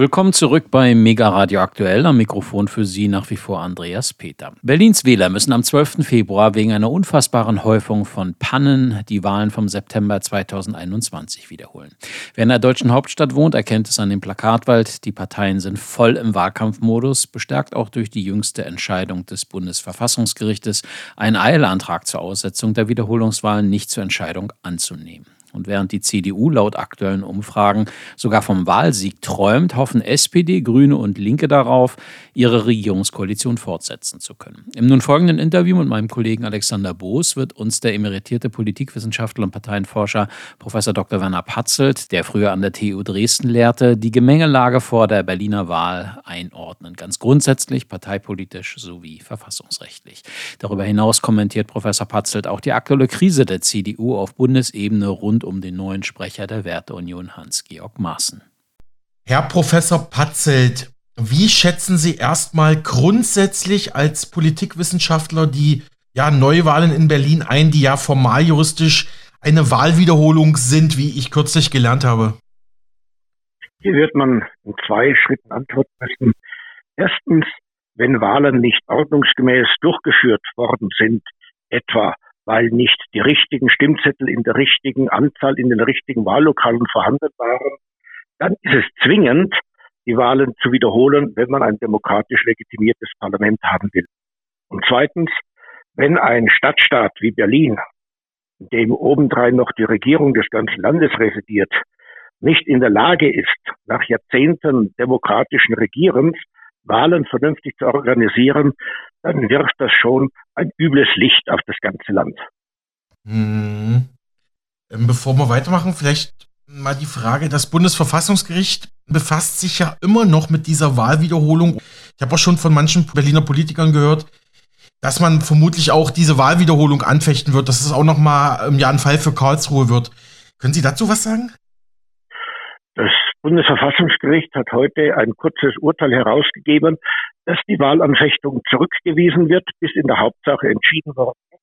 Willkommen zurück bei Mega Radio Aktuell. Am Mikrofon für Sie nach wie vor Andreas Peter. Berlins Wähler müssen am 12. Februar wegen einer unfassbaren Häufung von Pannen die Wahlen vom September 2021 wiederholen. Wer in der deutschen Hauptstadt wohnt, erkennt es an dem Plakatwald. Die Parteien sind voll im Wahlkampfmodus, bestärkt auch durch die jüngste Entscheidung des Bundesverfassungsgerichtes, einen Eilantrag zur Aussetzung der Wiederholungswahlen nicht zur Entscheidung anzunehmen. Und während die CDU laut aktuellen Umfragen sogar vom Wahlsieg träumt, hoffen SPD, Grüne und Linke darauf, ihre Regierungskoalition fortsetzen zu können. Im nun folgenden Interview mit meinem Kollegen Alexander Boos wird uns der emeritierte Politikwissenschaftler und Parteienforscher Prof. Dr. Werner Patzelt, der früher an der TU Dresden lehrte, die Gemengelage vor der Berliner Wahl einordnen. Ganz grundsätzlich, parteipolitisch sowie verfassungsrechtlich. Darüber hinaus kommentiert Professor Patzelt auch die aktuelle Krise der CDU auf Bundesebene rund rund um den neuen Sprecher der Werteunion Hans-Georg Maaßen. Herr Professor Patzelt, wie schätzen Sie erstmal grundsätzlich als Politikwissenschaftler die ja, Neuwahlen in Berlin ein, die ja formal juristisch eine Wahlwiederholung sind, wie ich kürzlich gelernt habe? Hier wird man in zwei Schritten antworten müssen. Erstens, wenn Wahlen nicht ordnungsgemäß durchgeführt worden sind, etwa weil nicht die richtigen Stimmzettel in der richtigen Anzahl in den richtigen Wahllokalen vorhanden waren, dann ist es zwingend, die Wahlen zu wiederholen, wenn man ein demokratisch legitimiertes Parlament haben will. Und zweitens, wenn ein Stadtstaat wie Berlin, in dem obendrein noch die Regierung des ganzen Landes residiert, nicht in der Lage ist, nach Jahrzehnten demokratischen Regierens Wahlen vernünftig zu organisieren, dann wirft das schon ein übles Licht auf das ganze Land. Hm. Bevor wir weitermachen, vielleicht mal die Frage, das Bundesverfassungsgericht befasst sich ja immer noch mit dieser Wahlwiederholung. Ich habe auch schon von manchen Berliner Politikern gehört, dass man vermutlich auch diese Wahlwiederholung anfechten wird, dass es auch noch mal im Jahr ein Fall für Karlsruhe wird. Können Sie dazu was sagen? Das Bundesverfassungsgericht hat heute ein kurzes Urteil herausgegeben, dass die Wahlanfechtung zurückgewiesen wird, bis in der Hauptsache entschieden worden ist.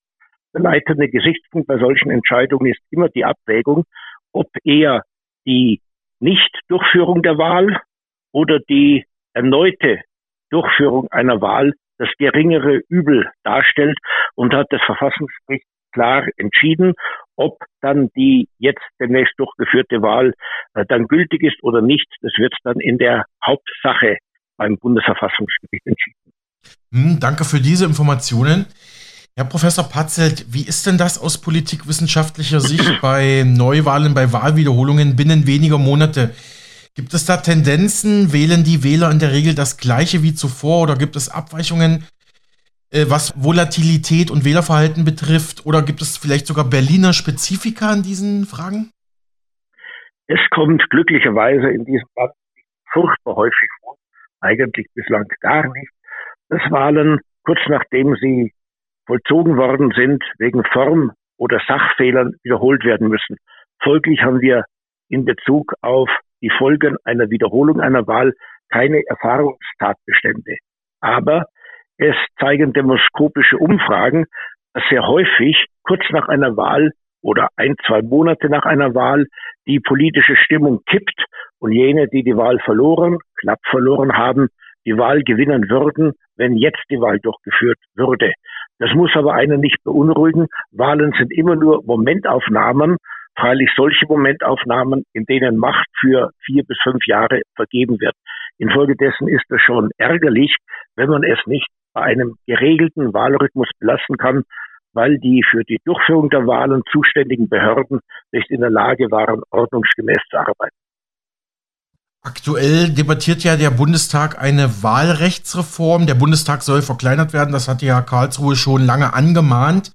Der leitende Gesichtspunkt bei solchen Entscheidungen ist immer die Abwägung, ob eher die Nichtdurchführung der Wahl oder die erneute Durchführung einer Wahl das geringere Übel darstellt und hat das Verfassungsgericht klar entschieden, ob dann die jetzt demnächst durchgeführte Wahl äh, dann gültig ist oder nicht. Das wird dann in der Hauptsache beim Bundesverfassungsgericht entschieden. Hm, danke für diese Informationen. Herr Professor Patzelt, wie ist denn das aus politikwissenschaftlicher Sicht bei Neuwahlen, bei Wahlwiederholungen binnen weniger Monate? Gibt es da Tendenzen? Wählen die Wähler in der Regel das Gleiche wie zuvor oder gibt es Abweichungen, was Volatilität und Wählerverhalten betrifft? Oder gibt es vielleicht sogar Berliner Spezifika in diesen Fragen? Es kommt glücklicherweise in diesem Land furchtbar häufig vor, eigentlich bislang gar nicht, dass Wahlen kurz nachdem sie vollzogen worden sind, wegen Form- oder Sachfehlern wiederholt werden müssen. Folglich haben wir in Bezug auf die Folgen einer Wiederholung einer Wahl keine Erfahrungstatbestände. Aber es zeigen demoskopische Umfragen, dass sehr häufig kurz nach einer Wahl oder ein, zwei Monate nach einer Wahl die politische Stimmung kippt und jene, die die Wahl verloren, knapp verloren haben, die Wahl gewinnen würden, wenn jetzt die Wahl durchgeführt würde. Das muss aber einen nicht beunruhigen. Wahlen sind immer nur Momentaufnahmen, freilich solche Momentaufnahmen, in denen Macht für vier bis fünf Jahre vergeben wird. Infolgedessen ist es schon ärgerlich, wenn man es nicht einem geregelten Wahlrhythmus belassen kann, weil die für die Durchführung der Wahlen zuständigen Behörden nicht in der Lage waren, ordnungsgemäß zu arbeiten. Aktuell debattiert ja der Bundestag eine Wahlrechtsreform. Der Bundestag soll verkleinert werden. Das hatte ja Karlsruhe schon lange angemahnt.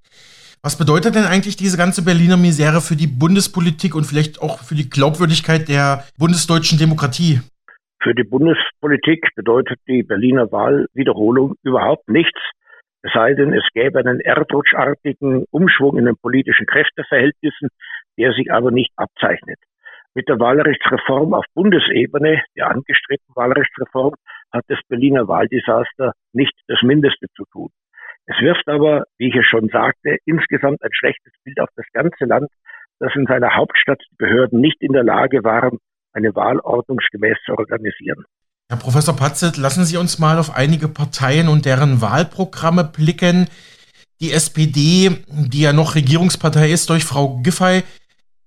Was bedeutet denn eigentlich diese ganze Berliner Misere für die Bundespolitik und vielleicht auch für die Glaubwürdigkeit der bundesdeutschen Demokratie? Für die Bundespolitik bedeutet die Berliner Wahlwiederholung überhaupt nichts. Es sei denn, es gäbe einen erdrutschartigen Umschwung in den politischen Kräfteverhältnissen, der sich aber nicht abzeichnet. Mit der Wahlrechtsreform auf Bundesebene, der angestrebten Wahlrechtsreform, hat das Berliner Wahldesaster nicht das Mindeste zu tun. Es wirft aber, wie ich es schon sagte, insgesamt ein schlechtes Bild auf das ganze Land, das in seiner Hauptstadt die Behörden nicht in der Lage waren, eine Wahl ordnungsgemäß zu organisieren. Herr Professor Patzelt, lassen Sie uns mal auf einige Parteien und deren Wahlprogramme blicken. Die SPD, die ja noch Regierungspartei ist durch Frau Giffey,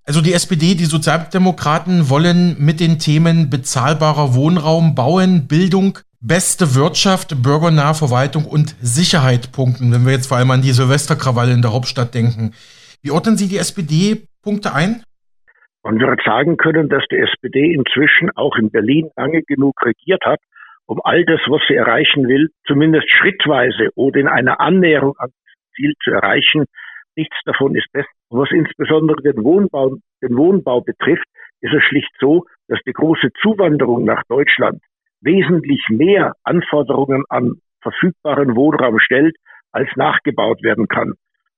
also die SPD, die Sozialdemokraten wollen mit den Themen bezahlbarer Wohnraum, Bauen, Bildung, beste Wirtschaft, bürgernahe Verwaltung und Sicherheit punkten, wenn wir jetzt vor allem an die Silvesterkrawalle in der Hauptstadt denken. Wie ordnen Sie die SPD-Punkte ein? Man wird sagen können, dass die SPD inzwischen auch in Berlin lange genug regiert hat, um all das, was sie erreichen will, zumindest schrittweise oder in einer Annäherung an das Ziel zu erreichen. Nichts davon ist besser was insbesondere den Wohnbau, den Wohnbau betrifft, ist es schlicht so, dass die große Zuwanderung nach Deutschland wesentlich mehr Anforderungen an verfügbaren Wohnraum stellt, als nachgebaut werden kann.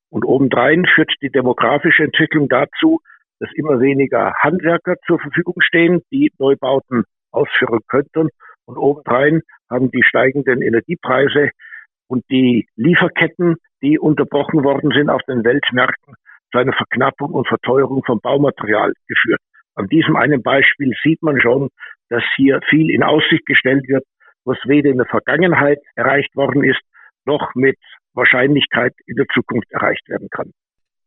Und obendrein führt die demografische Entwicklung dazu, dass immer weniger Handwerker zur Verfügung stehen, die Neubauten ausführen könnten. Und obendrein haben die steigenden Energiepreise und die Lieferketten, die unterbrochen worden sind auf den Weltmärkten, zu einer Verknappung und Verteuerung von Baumaterial geführt. An diesem einen Beispiel sieht man schon, dass hier viel in Aussicht gestellt wird, was weder in der Vergangenheit erreicht worden ist, noch mit Wahrscheinlichkeit in der Zukunft erreicht werden kann.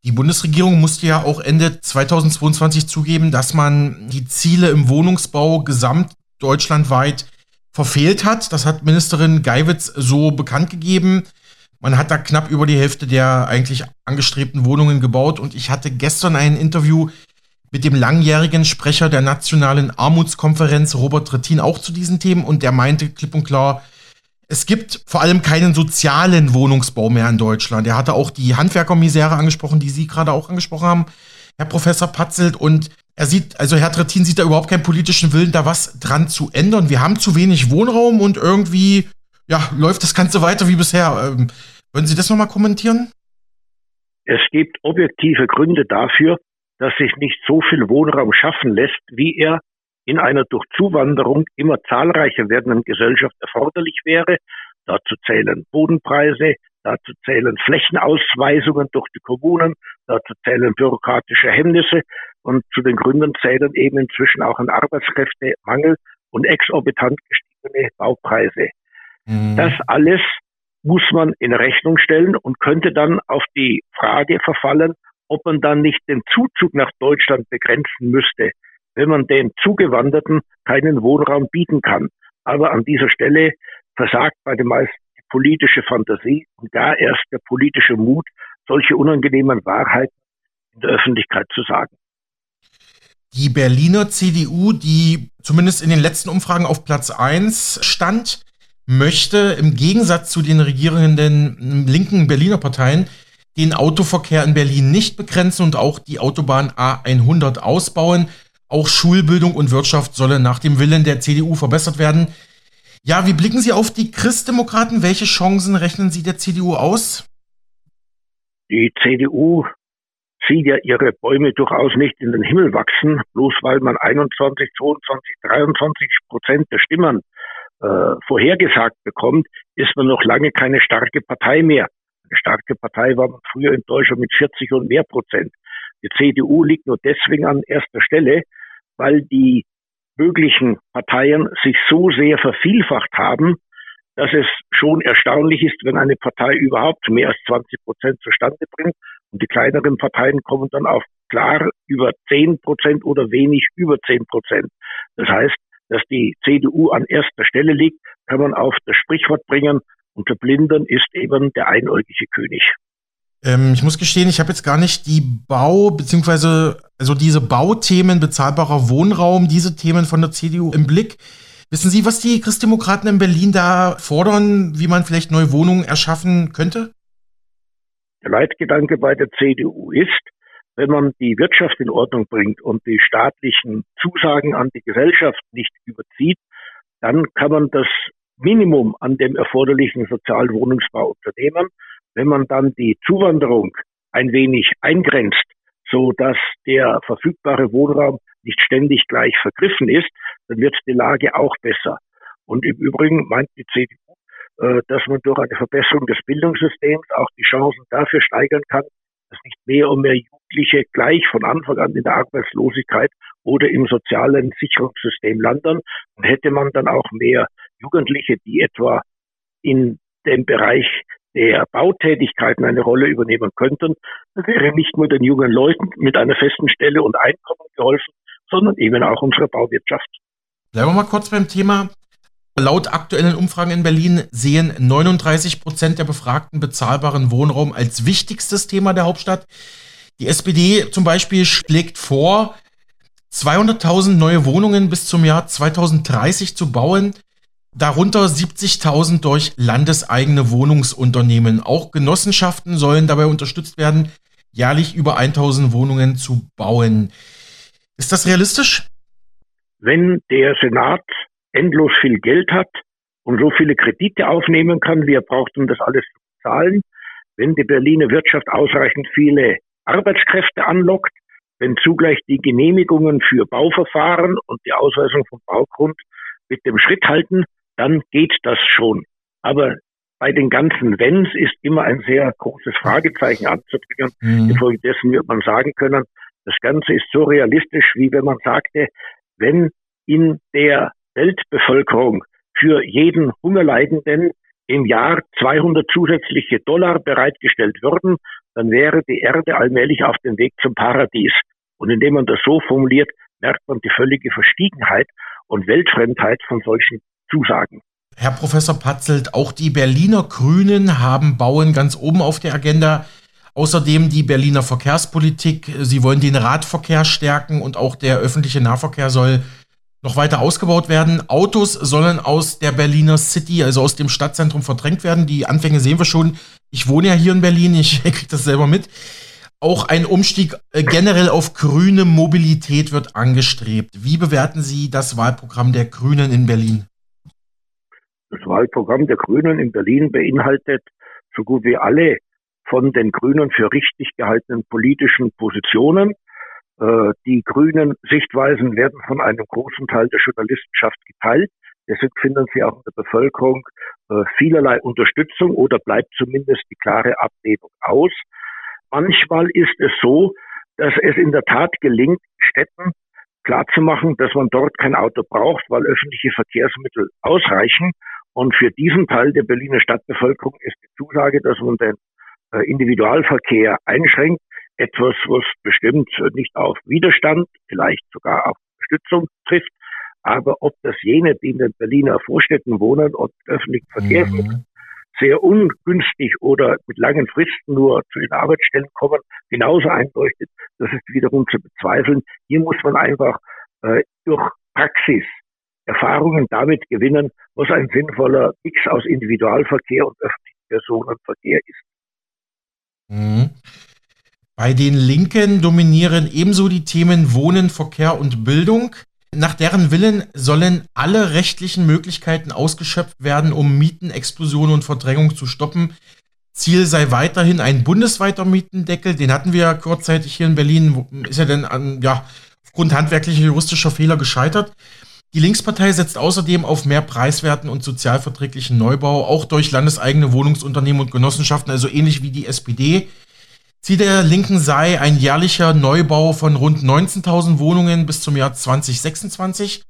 Die Bundesregierung musste ja auch Ende 2022 zugeben, dass man die Ziele im Wohnungsbau gesamtdeutschlandweit verfehlt hat. Das hat Ministerin Geiwitz so bekannt gegeben. Man hat da knapp über die Hälfte der eigentlich angestrebten Wohnungen gebaut und ich hatte gestern ein Interview mit dem langjährigen Sprecher der Nationalen Armutskonferenz, Robert Trittin, auch zu diesen Themen und der meinte klipp und klar, es gibt vor allem keinen sozialen Wohnungsbau mehr in Deutschland. Er hatte auch die Handwerkermisere angesprochen, die Sie gerade auch angesprochen haben, Herr Professor Patzelt. Und er sieht, also Herr Trittin sieht da überhaupt keinen politischen Willen, da was dran zu ändern. Wir haben zu wenig Wohnraum und irgendwie ja, läuft das Ganze weiter wie bisher. Ähm, würden Sie das nochmal kommentieren? Es gibt objektive Gründe dafür, dass sich nicht so viel Wohnraum schaffen lässt, wie er in einer durch Zuwanderung immer zahlreicher werdenden Gesellschaft erforderlich wäre. Dazu zählen Bodenpreise, dazu zählen Flächenausweisungen durch die Kommunen, dazu zählen bürokratische Hemmnisse und zu den Gründen zählen eben inzwischen auch ein Arbeitskräftemangel und exorbitant gestiegene Baupreise. Mhm. Das alles muss man in Rechnung stellen und könnte dann auf die Frage verfallen, ob man dann nicht den Zuzug nach Deutschland begrenzen müsste, wenn man den Zugewanderten keinen Wohnraum bieten kann. Aber an dieser Stelle versagt bei den meisten die politische Fantasie und gar erst der politische Mut, solche unangenehmen Wahrheiten in der Öffentlichkeit zu sagen. Die Berliner CDU, die zumindest in den letzten Umfragen auf Platz 1 stand, möchte im Gegensatz zu den regierenden linken Berliner Parteien den Autoverkehr in Berlin nicht begrenzen und auch die Autobahn A100 ausbauen. Auch Schulbildung und Wirtschaft sollen nach dem Willen der CDU verbessert werden. Ja, wie blicken Sie auf die Christdemokraten? Welche Chancen rechnen Sie der CDU aus? Die CDU sieht ja ihre Bäume durchaus nicht in den Himmel wachsen, bloß weil man 21, 22, 23 Prozent der Stimmen äh, vorhergesagt bekommt, ist man noch lange keine starke Partei mehr. Eine starke Partei war man früher in Deutschland mit 40 und mehr Prozent. Die CDU liegt nur deswegen an erster Stelle, weil die möglichen Parteien sich so sehr vervielfacht haben, dass es schon erstaunlich ist, wenn eine Partei überhaupt mehr als 20 Prozent zustande bringt. Und die kleineren Parteien kommen dann auf klar über 10 Prozent oder wenig über 10 Prozent. Das heißt, dass die CDU an erster Stelle liegt, kann man auf das Sprichwort bringen, unter Blindern ist eben der einäugige König. Ähm, ich muss gestehen, ich habe jetzt gar nicht die Bau- beziehungsweise also diese Bauthemen, bezahlbarer Wohnraum, diese Themen von der CDU im Blick. Wissen Sie, was die Christdemokraten in Berlin da fordern, wie man vielleicht neue Wohnungen erschaffen könnte? Der Leitgedanke bei der CDU ist, wenn man die Wirtschaft in Ordnung bringt und die staatlichen Zusagen an die Gesellschaft nicht überzieht, dann kann man das Minimum an dem erforderlichen sozialen Wohnungsbau unternehmen. Wenn man dann die Zuwanderung ein wenig eingrenzt, so dass der verfügbare Wohnraum nicht ständig gleich vergriffen ist, dann wird die Lage auch besser. Und im Übrigen meint die CDU, äh, dass man durch eine Verbesserung des Bildungssystems auch die Chancen dafür steigern kann, dass nicht mehr und mehr Jugendliche gleich von Anfang an in der Arbeitslosigkeit oder im sozialen Sicherungssystem landen. Und hätte man dann auch mehr Jugendliche, die etwa in dem Bereich der Bautätigkeiten eine Rolle übernehmen könnten, wäre nicht nur den jungen Leuten mit einer festen Stelle und Einkommen geholfen, sondern eben auch unserer Bauwirtschaft. Bleiben wir mal kurz beim Thema. Laut aktuellen Umfragen in Berlin sehen 39 Prozent der Befragten bezahlbaren Wohnraum als wichtigstes Thema der Hauptstadt. Die SPD zum Beispiel schlägt vor, 200.000 neue Wohnungen bis zum Jahr 2030 zu bauen, darunter 70.000 durch landeseigene Wohnungsunternehmen. Auch Genossenschaften sollen dabei unterstützt werden, jährlich über 1.000 Wohnungen zu bauen. Ist das realistisch? Wenn der Senat endlos viel Geld hat und so viele Kredite aufnehmen kann, wie er braucht, um das alles zu bezahlen, wenn die Berliner Wirtschaft ausreichend viele Arbeitskräfte anlockt, wenn zugleich die Genehmigungen für Bauverfahren und die Ausweisung vom Baugrund mit dem Schritt halten, dann geht das schon. Aber bei den ganzen Wenns ist immer ein sehr großes Fragezeichen anzubringen. Mhm. Infolgedessen wird man sagen können, das Ganze ist so realistisch, wie wenn man sagte, wenn in der Weltbevölkerung für jeden Hungerleidenden im Jahr 200 zusätzliche Dollar bereitgestellt würden, dann wäre die Erde allmählich auf dem Weg zum Paradies. Und indem man das so formuliert, merkt man die völlige Verstiegenheit und Weltfremdheit von solchen Zusagen. Herr Professor Patzelt, auch die Berliner Grünen haben Bauen ganz oben auf der Agenda. Außerdem die Berliner Verkehrspolitik. Sie wollen den Radverkehr stärken und auch der öffentliche Nahverkehr soll noch weiter ausgebaut werden. Autos sollen aus der Berliner City, also aus dem Stadtzentrum, verdrängt werden. Die Anfänge sehen wir schon. Ich wohne ja hier in Berlin, ich kriege das selber mit. Auch ein Umstieg äh, generell auf grüne Mobilität wird angestrebt. Wie bewerten Sie das Wahlprogramm der Grünen in Berlin? Das Wahlprogramm der Grünen in Berlin beinhaltet so gut wie alle von den Grünen für richtig gehaltenen politischen Positionen. Äh, die grünen Sichtweisen werden von einem großen Teil der Journalistenschaft geteilt. Deshalb finden sie auch in der Bevölkerung äh, vielerlei Unterstützung oder bleibt zumindest die klare Ablehnung aus. Manchmal ist es so, dass es in der Tat gelingt, Städten klarzumachen, dass man dort kein Auto braucht, weil öffentliche Verkehrsmittel ausreichen. Und für diesen Teil der Berliner Stadtbevölkerung ist die Zusage, dass man den äh, Individualverkehr einschränkt, etwas, was bestimmt nicht auf Widerstand, vielleicht sogar auf Unterstützung trifft. Aber ob das jene, die in den Berliner Vorstädten wohnen und öffentlichen Verkehrsmitteln mhm. sehr ungünstig oder mit langen Fristen nur zu den Arbeitsstellen kommen, genauso einleuchtet, das ist wiederum zu bezweifeln. Hier muss man einfach äh, durch Praxis Erfahrungen damit gewinnen, was ein sinnvoller Mix aus Individualverkehr und öffentlichem Personenverkehr ist. Mhm. Bei den Linken dominieren ebenso die Themen Wohnen, Verkehr und Bildung. Nach deren Willen sollen alle rechtlichen Möglichkeiten ausgeschöpft werden, um Mietenexplosion und Verdrängung zu stoppen. Ziel sei weiterhin ein bundesweiter Mietendeckel. Den hatten wir ja kurzzeitig hier in Berlin. Ist ja denn an, ja, aufgrund handwerklicher juristischer Fehler gescheitert. Die Linkspartei setzt außerdem auf mehr preiswerten und sozialverträglichen Neubau, auch durch landeseigene Wohnungsunternehmen und Genossenschaften, also ähnlich wie die SPD. Ziel der Linken sei ein jährlicher Neubau von rund 19.000 Wohnungen bis zum Jahr 2026.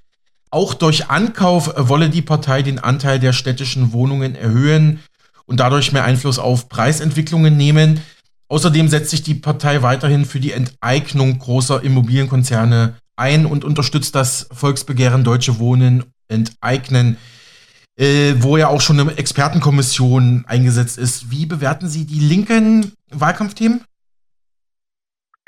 Auch durch Ankauf wolle die Partei den Anteil der städtischen Wohnungen erhöhen und dadurch mehr Einfluss auf Preisentwicklungen nehmen. Außerdem setzt sich die Partei weiterhin für die Enteignung großer Immobilienkonzerne ein und unterstützt das Volksbegehren Deutsche Wohnen enteignen, äh, wo ja auch schon eine Expertenkommission eingesetzt ist. Wie bewerten Sie die linken Wahlkampfthemen?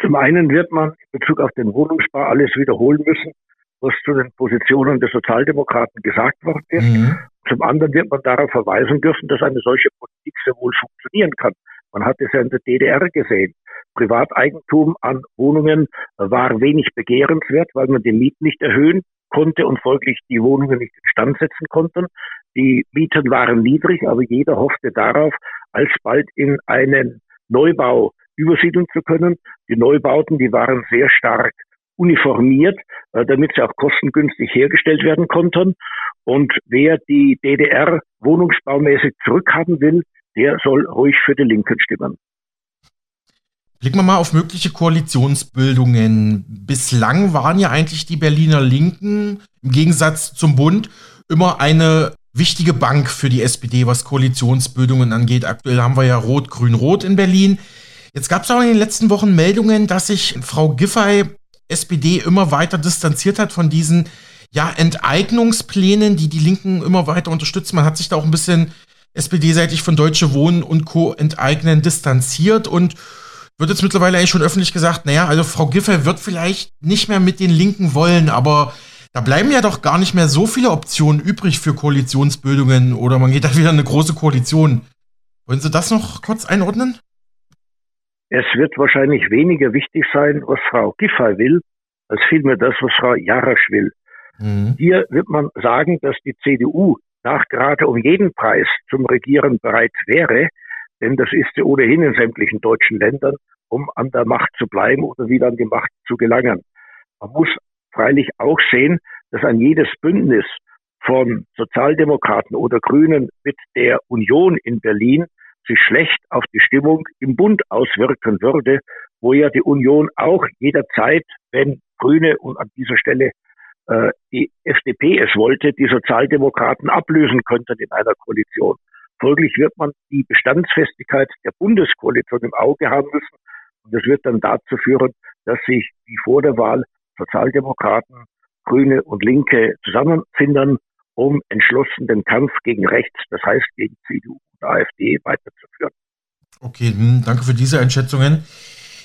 Zum einen wird man in Bezug auf den Wohnungsbau alles wiederholen müssen, was zu den Positionen der Sozialdemokraten gesagt worden ist. Mhm. Zum anderen wird man darauf verweisen dürfen, dass eine solche Politik sehr wohl funktionieren kann. Man hat es ja in der DDR gesehen. Privateigentum an Wohnungen war wenig begehrenswert, weil man die Mieten nicht erhöhen konnte und folglich die Wohnungen nicht instand setzen konnten. Die Mieten waren niedrig, aber jeder hoffte darauf, alsbald in einen Neubau übersiedeln zu können. Die Neubauten, die waren sehr stark uniformiert, äh, damit sie auch kostengünstig hergestellt werden konnten. Und wer die DDR wohnungsbaumäßig zurückhaben will, der soll ruhig für die Linken stimmen. Blicken wir mal auf mögliche Koalitionsbildungen. Bislang waren ja eigentlich die Berliner Linken im Gegensatz zum Bund immer eine wichtige Bank für die SPD, was Koalitionsbildungen angeht. Aktuell haben wir ja Rot-Grün-Rot in Berlin. Jetzt gab es auch in den letzten Wochen Meldungen, dass sich Frau Giffey, SPD, immer weiter distanziert hat von diesen ja, Enteignungsplänen, die die Linken immer weiter unterstützen. Man hat sich da auch ein bisschen SPD-seitig von Deutsche Wohnen und Co. enteignen distanziert und wird jetzt mittlerweile eigentlich schon öffentlich gesagt, naja, also Frau Giffey wird vielleicht nicht mehr mit den Linken wollen, aber da bleiben ja doch gar nicht mehr so viele Optionen übrig für Koalitionsbildungen oder man geht da wieder in eine große Koalition. Wollen Sie das noch kurz einordnen? Es wird wahrscheinlich weniger wichtig sein, was Frau Giffey will, als vielmehr das, was Frau Jarasch will. Mhm. Hier wird man sagen, dass die CDU nach gerade um jeden Preis zum Regieren bereit wäre, denn das ist sie ohnehin in sämtlichen deutschen Ländern, um an der Macht zu bleiben oder wieder an die Macht zu gelangen. Man muss freilich auch sehen, dass ein jedes Bündnis von Sozialdemokraten oder Grünen mit der Union in Berlin sich schlecht auf die Stimmung im Bund auswirken würde, wo ja die Union auch jederzeit, wenn Grüne und an dieser Stelle äh, die FDP es wollte, die Sozialdemokraten ablösen könnten in einer Koalition. Folglich wird man die Bestandsfestigkeit der Bundeskoalition im Auge haben müssen. Und das wird dann dazu führen, dass sich wie vor der Wahl Sozialdemokraten, Grüne und Linke zusammenfinden, um entschlossen den Kampf gegen rechts, das heißt gegen CDU und AfD, weiterzuführen. Okay, hm, danke für diese Einschätzungen.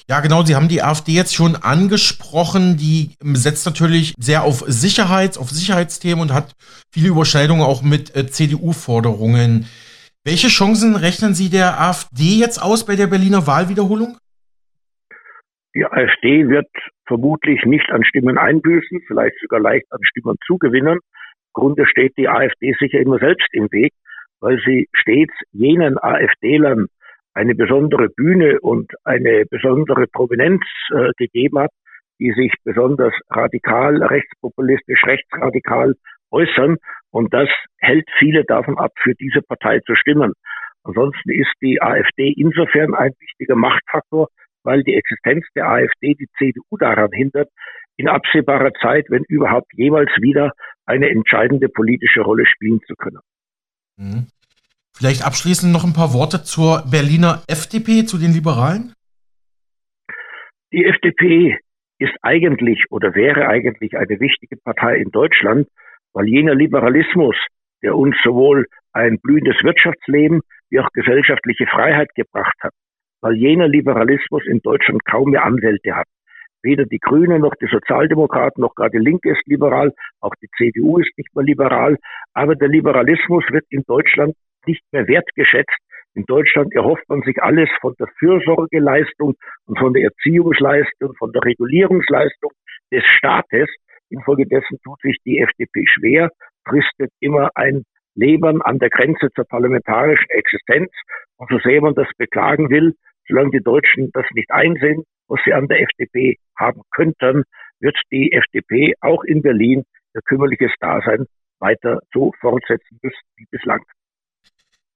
Ja, genau, Sie haben die AfD jetzt schon angesprochen. Die setzt natürlich sehr auf Sicherheit, auf Sicherheitsthemen und hat viele Überschneidungen auch mit äh, CDU-Forderungen. Welche Chancen rechnen Sie der AfD jetzt aus bei der Berliner Wahlwiederholung? Die AfD wird vermutlich nicht an Stimmen einbüßen, vielleicht sogar leicht an Stimmen zugewinnen. Im Grunde steht die AfD sicher immer selbst im Weg, weil sie stets jenen AfD-Lern eine besondere Bühne und eine besondere Prominenz äh, gegeben hat, die sich besonders radikal, rechtspopulistisch, rechtsradikal äußern. Und das hält viele davon ab, für diese Partei zu stimmen. Ansonsten ist die AfD insofern ein wichtiger Machtfaktor, weil die Existenz der AfD die CDU daran hindert, in absehbarer Zeit, wenn überhaupt jemals wieder eine entscheidende politische Rolle spielen zu können. Mhm. Vielleicht abschließend noch ein paar Worte zur Berliner FDP, zu den Liberalen? Die FDP ist eigentlich oder wäre eigentlich eine wichtige Partei in Deutschland, weil jener Liberalismus, der uns sowohl ein blühendes Wirtschaftsleben wie auch gesellschaftliche Freiheit gebracht hat, weil jener Liberalismus in Deutschland kaum mehr Anwälte hat. Weder die Grünen noch die Sozialdemokraten noch gerade die Linke ist liberal, auch die CDU ist nicht mehr liberal, aber der Liberalismus wird in Deutschland nicht mehr wertgeschätzt. In Deutschland erhofft man sich alles von der Fürsorgeleistung und von der Erziehungsleistung, von der Regulierungsleistung des Staates. Infolgedessen tut sich die FDP schwer, fristet immer ein Leben an der Grenze zur parlamentarischen Existenz. Und so sehr man das beklagen will, solange die Deutschen das nicht einsehen, was sie an der FDP haben könnten, wird die FDP auch in Berlin ihr kümmerliches Dasein weiter so fortsetzen müssen wie bislang.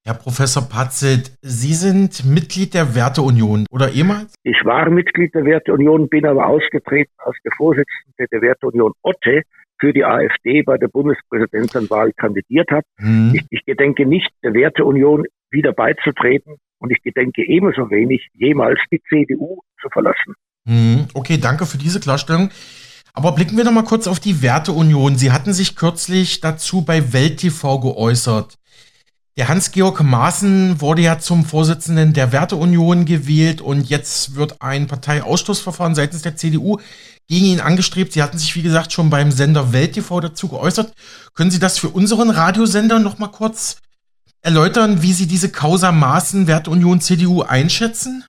Herr Professor Patzelt, Sie sind Mitglied der Werteunion oder ehemals? Ich war Mitglied der Werteunion, bin aber ausgetreten als der Vorsitzende der Werteunion Otte für die AfD bei der Bundespräsidentenwahl kandidiert hat. Mhm. Ich, ich gedenke nicht, der Werteunion wieder beizutreten und ich gedenke ebenso wenig, jemals die CDU zu verlassen. Mhm. Okay, danke für diese Klarstellung. Aber blicken wir noch mal kurz auf die Werteunion. Sie hatten sich kürzlich dazu bei Welt TV geäußert. Der Hans-Georg Maaßen wurde ja zum Vorsitzenden der Werteunion gewählt und jetzt wird ein Parteiausschlussverfahren seitens der CDU gegen ihn angestrebt. Sie hatten sich, wie gesagt, schon beim Sender Welt TV dazu geäußert. Können Sie das für unseren Radiosender noch mal kurz erläutern, wie Sie diese Causa Maaßen Werteunion CDU einschätzen?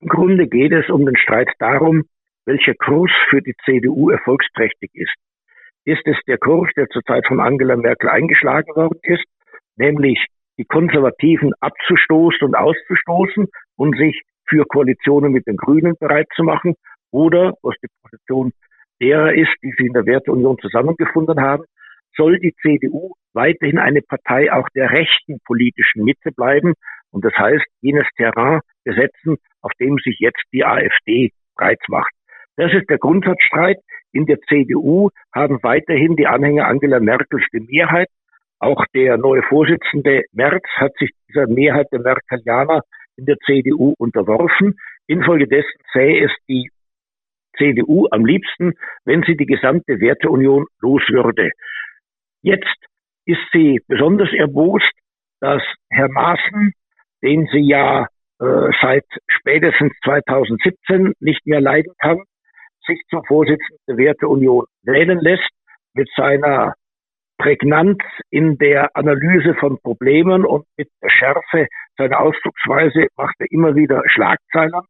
Im Grunde geht es um den Streit darum, welcher Kurs für die CDU erfolgsträchtig ist. Ist es der Kurs, der zurzeit von Angela Merkel eingeschlagen worden ist, nämlich die Konservativen abzustoßen und auszustoßen und sich für Koalitionen mit den Grünen bereit zu machen oder, was die Position derer ist, die sie in der Werteunion zusammengefunden haben, soll die CDU weiterhin eine Partei auch der rechten politischen Mitte bleiben Und das heißt, jenes Terrain besetzen, auf dem sich jetzt die AfD breit macht. Das ist der Grundsatzstreit. In der CDU haben weiterhin die Anhänger Angela Merkels die Mehrheit. Auch der neue Vorsitzende Merz hat sich dieser Mehrheit der Merkelianer in der CDU unterworfen. Infolgedessen sähe es die CDU am liebsten, wenn sie die gesamte Werteunion los würde. Jetzt ist sie besonders erbost, dass Herr Maaßen, den sie ja äh, seit spätestens 2017 nicht mehr leiden kann, sich zum Vorsitzenden der Werteunion wählen lässt, mit seiner Prägnanz in der Analyse von Problemen und mit der Schärfe seiner Ausdrucksweise macht er immer wieder Schlagzeilen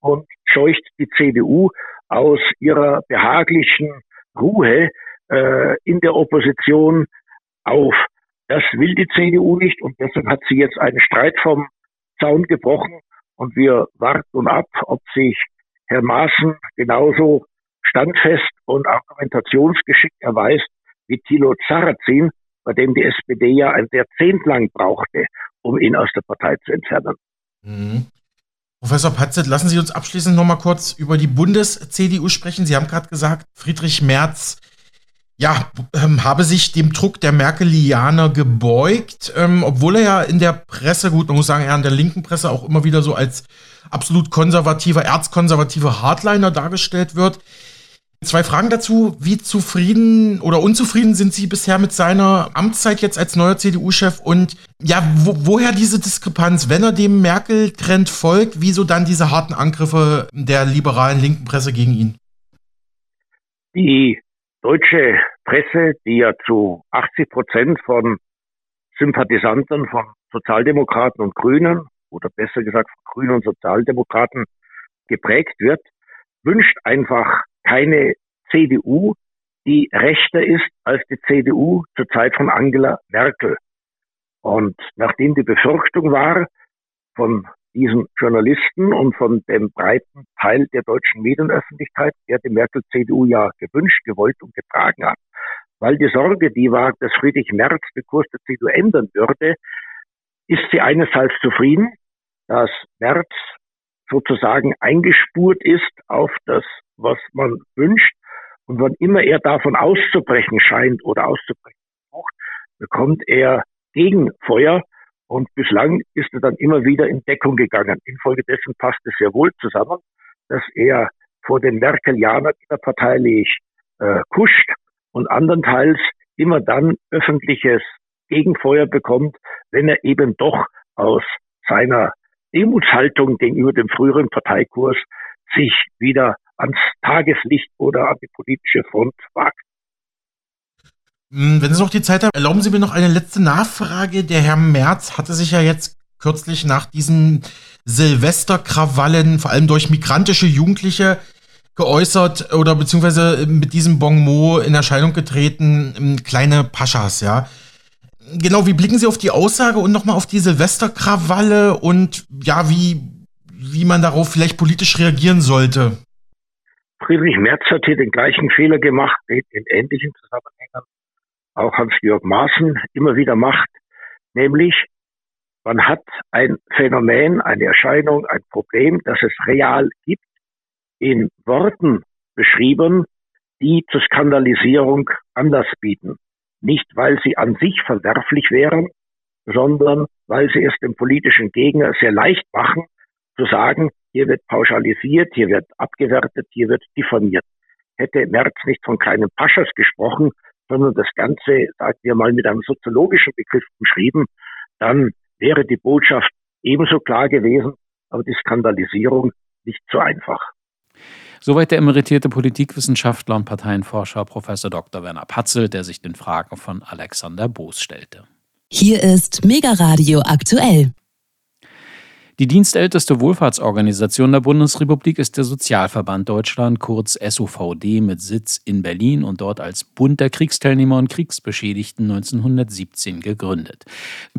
und scheucht die CDU aus ihrer behaglichen Ruhe äh, in der Opposition auf. Das will die CDU nicht und deshalb hat sie jetzt einen Streit vom Zaun gebrochen und wir warten ab, ob sich Herr Maaßen genauso standfest und argumentationsgeschickt erweist wie Thilo Sarrazin, bei dem die SPD ja ein Jahrzehnt lang brauchte, um ihn aus der Partei zu entfernen. Mhm. Professor Patzet, lassen Sie uns abschließend noch mal kurz über die Bundes-CDU sprechen. Sie haben gerade gesagt, Friedrich Merz ja, ähm, habe sich dem Druck der Merkelianer gebeugt, ähm, obwohl er ja in der Presse, gut, man muss sagen, er in der linken Presse auch immer wieder so als absolut konservativer, erzkonservativer Hardliner dargestellt wird. Zwei Fragen dazu. Wie zufrieden oder unzufrieden sind Sie bisher mit seiner Amtszeit jetzt als neuer CDU-Chef? Und ja, wo, woher diese Diskrepanz? Wenn er dem Merkel-Trend folgt, wieso dann diese harten Angriffe der liberalen linken Presse gegen ihn? Die deutsche Presse, die ja zu 80 Prozent von Sympathisanten von Sozialdemokraten und Grünen oder besser gesagt von Grünen und Sozialdemokraten geprägt wird, wünscht einfach keine CDU, die rechter ist als die CDU zur Zeit von Angela Merkel. Und nachdem die Befürchtung war von diesen Journalisten und von dem breiten Teil der deutschen Medienöffentlichkeit, der die Merkel-CDU ja gewünscht, gewollt und getragen hat, weil die Sorge, die war, dass Friedrich Merz den Kurs der CDU ändern würde, ist sie einerseits zufrieden, dass Merz sozusagen eingespurt ist auf das, was man wünscht. Und wann immer er davon auszubrechen scheint oder auszubrechen sucht, bekommt er Gegenfeuer. Und bislang ist er dann immer wieder in Deckung gegangen. Infolgedessen passt es sehr wohl zusammen, dass er vor den Merkelianern innerparteilich äh, kuscht und andernteils immer dann öffentliches Gegenfeuer bekommt, wenn er eben doch aus seiner Demutshaltung gegenüber dem früheren Parteikurs sich wieder ans Tageslicht oder an die politische Front wagt. Hm, wenn Sie noch die Zeit haben, erlauben Sie mir noch eine letzte Nachfrage. Der Herr Merz hatte sich ja jetzt kürzlich nach diesen Silvesterkrawallen, vor allem durch migrantische Jugendliche, geäußert oder beziehungsweise mit diesem Bonmot in Erscheinung getreten, hm, kleine Paschas, ja genau, wie blicken Sie auf die Aussage und nochmal auf die Silvesterkrawalle und ja, wie, wie man darauf vielleicht politisch reagieren sollte? Friedrich Merz hat hier den gleichen Fehler gemacht, in ähnlichen Zusammenhängen auch Hans-Georg Maaßen immer wieder macht, nämlich man hat ein Phänomen, eine Erscheinung, ein Problem, das es real gibt, in Worten beschrieben, die zur Skandalisierung Anlass bieten. Nicht, weil sie an sich verwerflich wären, sondern weil sie es dem politischen Gegner sehr leicht machen, zu sagen, hier wird pauschalisiert, hier wird abgewertet, hier wird diffamiert. Hätte Merz nicht von kleinen Paschas gesprochen, sondern das Ganze, sagen wir mal, mit einem soziologischen Begriff beschrieben, dann wäre die Botschaft ebenso klar gewesen, aber die Skandalisierung nicht so einfach. Soweit der emeritierte Politikwissenschaftler und Parteienforscher Prof. Dr. Werner Patzel, der sich den Fragen von Alexander Boos stellte. Hier ist Mega Radio aktuell. Die dienstälteste Wohlfahrtsorganisation der Bundesrepublik ist der Sozialverband Deutschland, kurz SOVD, mit Sitz in Berlin und dort als Bund der Kriegsteilnehmer und Kriegsbeschädigten 1917 gegründet.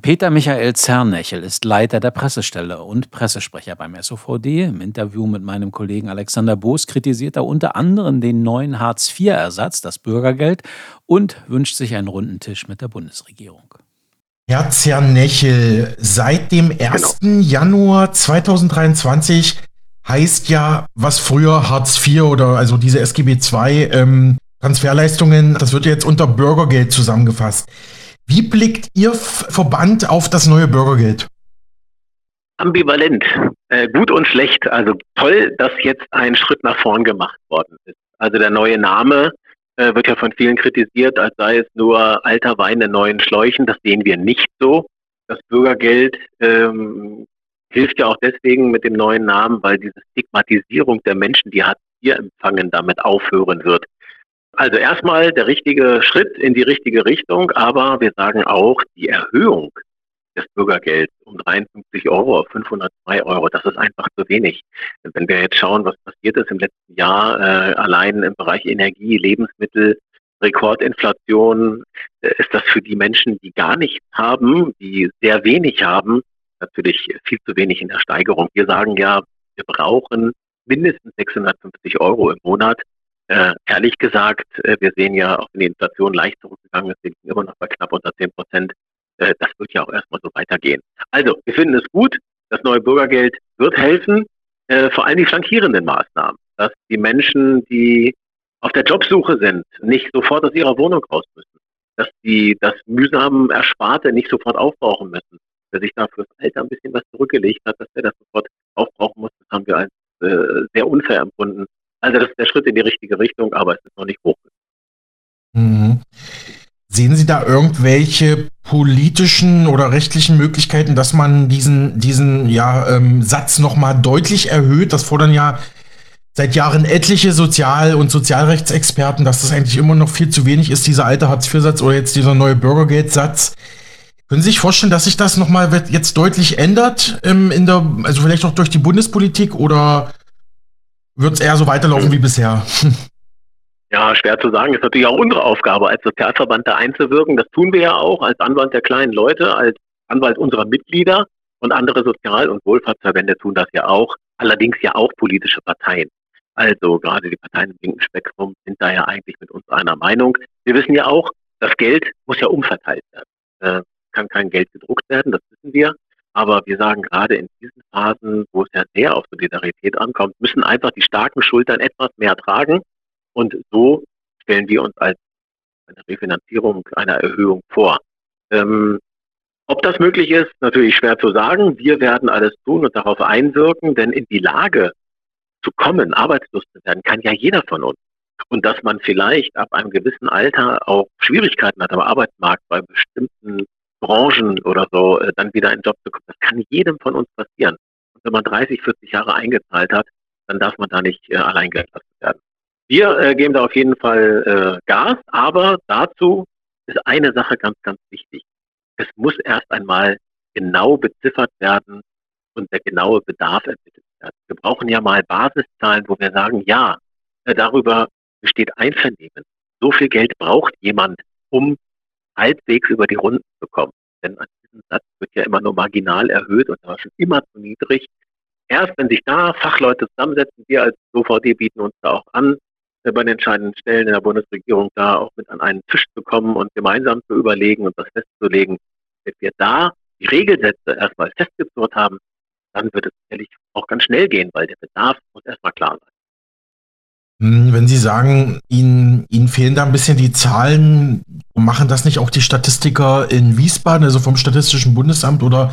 Peter Michael Zernechel ist Leiter der Pressestelle und Pressesprecher beim SOVD. Im Interview mit meinem Kollegen Alexander Boos kritisiert er unter anderem den neuen Hartz-IV-Ersatz, das Bürgergeld, und wünscht sich einen runden Tisch mit der Bundesregierung. Herr Zernechel, seit dem 1. Genau. Januar 2023 heißt ja, was früher Hartz IV oder also diese SGB II ähm, Transferleistungen, das wird jetzt unter Bürgergeld zusammengefasst. Wie blickt Ihr Verband auf das neue Bürgergeld? Ambivalent, äh, gut und schlecht. Also toll, dass jetzt ein Schritt nach vorn gemacht worden ist. Also der neue Name äh, wird ja von vielen kritisiert, als sei es nur alter Wein in neuen Schläuchen. Das sehen wir nicht so. Das Bürgergeld ähm, hilft ja auch deswegen mit dem neuen Namen, weil diese Stigmatisierung der Menschen, die Hartz IV empfangen, damit aufhören wird. Also erstmal der richtige Schritt in die richtige Richtung, aber wir sagen auch, die Erhöhung des Bürgergelds um 53 Euro auf 502 Euro, das ist einfach zu wenig. Wenn wir jetzt schauen, was passiert ist im letzten Jahr, äh, allein im Bereich Energie, Lebensmittel, Rekordinflation, äh, ist das für die Menschen, die gar nichts haben, die sehr wenig haben, natürlich viel zu wenig in der Steigerung. Wir sagen ja, wir brauchen mindestens 650 Euro im Monat. Äh, ehrlich gesagt, äh, wir sehen ja, auch wenn die Inflation leicht zurückgegangen ist, wir liegen immer noch bei knapp unter 10 Prozent. Äh, das wird ja auch erstmal so weitergehen. Also, wir finden es gut. Das neue Bürgergeld wird helfen, äh, vor allem die flankierenden Maßnahmen, dass die Menschen, die auf der Jobsuche sind, nicht sofort aus ihrer Wohnung raus müssen, dass die das mühsam Ersparte nicht sofort aufbrauchen müssen, wer sich da fürs Alter ein bisschen was zurückgelegt hat, dass der das sofort aufbrauchen muss, das haben wir als äh, sehr unfair empfunden. Also das ist der Schritt in die richtige Richtung, aber es ist noch nicht hoch. Mhm. Sehen Sie da irgendwelche politischen oder rechtlichen Möglichkeiten, dass man diesen, diesen ja, ähm, Satz nochmal deutlich erhöht? Das fordern ja seit Jahren etliche Sozial- und Sozialrechtsexperten, dass das eigentlich immer noch viel zu wenig ist, dieser alte Hartz-IV-Satz oder jetzt dieser neue Bürgergeldsatz. Können Sie sich vorstellen, dass sich das nochmal jetzt deutlich ändert, ähm, in der, also vielleicht auch durch die Bundespolitik oder wird es eher so weiterlaufen wie bisher? Ja, schwer zu sagen. Ist natürlich auch unsere Aufgabe, als Sozialverband da einzuwirken. Das tun wir ja auch als Anwalt der kleinen Leute, als Anwalt unserer Mitglieder und andere Sozial- und Wohlfahrtsverbände tun das ja auch. Allerdings ja auch politische Parteien. Also gerade die Parteien im linken Spektrum sind da ja eigentlich mit uns einer Meinung. Wir wissen ja auch, das Geld muss ja umverteilt werden. Äh, kann kein Geld gedruckt werden, das wissen wir. Aber wir sagen gerade in diesen Phasen, wo es ja sehr auf Solidarität ankommt, müssen einfach die starken Schultern etwas mehr tragen. Und so stellen wir uns als eine Refinanzierung einer Erhöhung vor. Ähm, ob das möglich ist, natürlich schwer zu sagen. Wir werden alles tun und darauf einwirken, denn in die Lage zu kommen, arbeitslos zu werden, kann ja jeder von uns. Und dass man vielleicht ab einem gewissen Alter auch Schwierigkeiten hat am Arbeitsmarkt bei bestimmten Branchen oder so äh, dann wieder in den Job zu kommen. Das kann jedem von uns passieren. Und wenn man 30, 40 Jahre eingezahlt hat, dann darf man da nicht äh, allein gelassen werden. Wir äh, geben da auf jeden Fall äh, Gas, aber dazu ist eine Sache ganz, ganz wichtig. Es muss erst einmal genau beziffert werden und der genaue Bedarf ermittelt werden. Wir brauchen ja mal Basiszahlen, wo wir sagen, ja, äh, darüber besteht Einvernehmen. So viel Geld braucht jemand, um halbwegs über die Runden zu kommen. Denn an diesem Satz wird ja immer nur marginal erhöht und war schon immer zu niedrig. Erst wenn sich da Fachleute zusammensetzen, wir als OVD bieten uns da auch an, bei den entscheidenden Stellen in der Bundesregierung da auch mit an einen Tisch zu kommen und gemeinsam zu überlegen und das festzulegen. Wenn wir da die Regelsätze erstmal festgezurrt haben, dann wird es sicherlich auch ganz schnell gehen, weil der Bedarf muss erstmal klar sein. Hm, wenn Sie sagen, Ihnen, Ihnen fehlen da ein bisschen die Zahlen, machen das nicht auch die Statistiker in Wiesbaden, also vom Statistischen Bundesamt, oder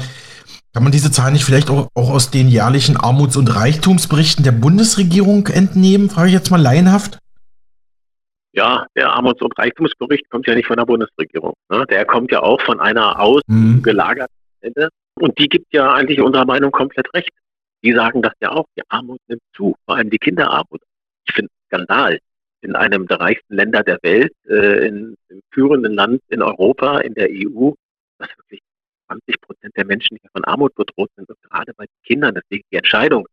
kann man diese Zahlen nicht vielleicht auch, auch aus den jährlichen Armuts- und Reichtumsberichten der Bundesregierung entnehmen, frage ich jetzt mal laienhaft? Ja, der Armuts- und Reichtumsbericht kommt ja nicht von der Bundesregierung. Ne? Der kommt ja auch von einer ausgelagerten mhm. Stelle. Und die gibt ja eigentlich unserer Meinung komplett recht. Die sagen das ja auch, die Armut nimmt zu, vor allem die Kinderarmut. Ich finde Skandal in einem der reichsten Länder der Welt, äh, in, im führenden Land in Europa, in der EU, dass wirklich 20 Prozent der Menschen hier von Armut bedroht sind, und gerade bei den Kindern. Deswegen die Entscheidung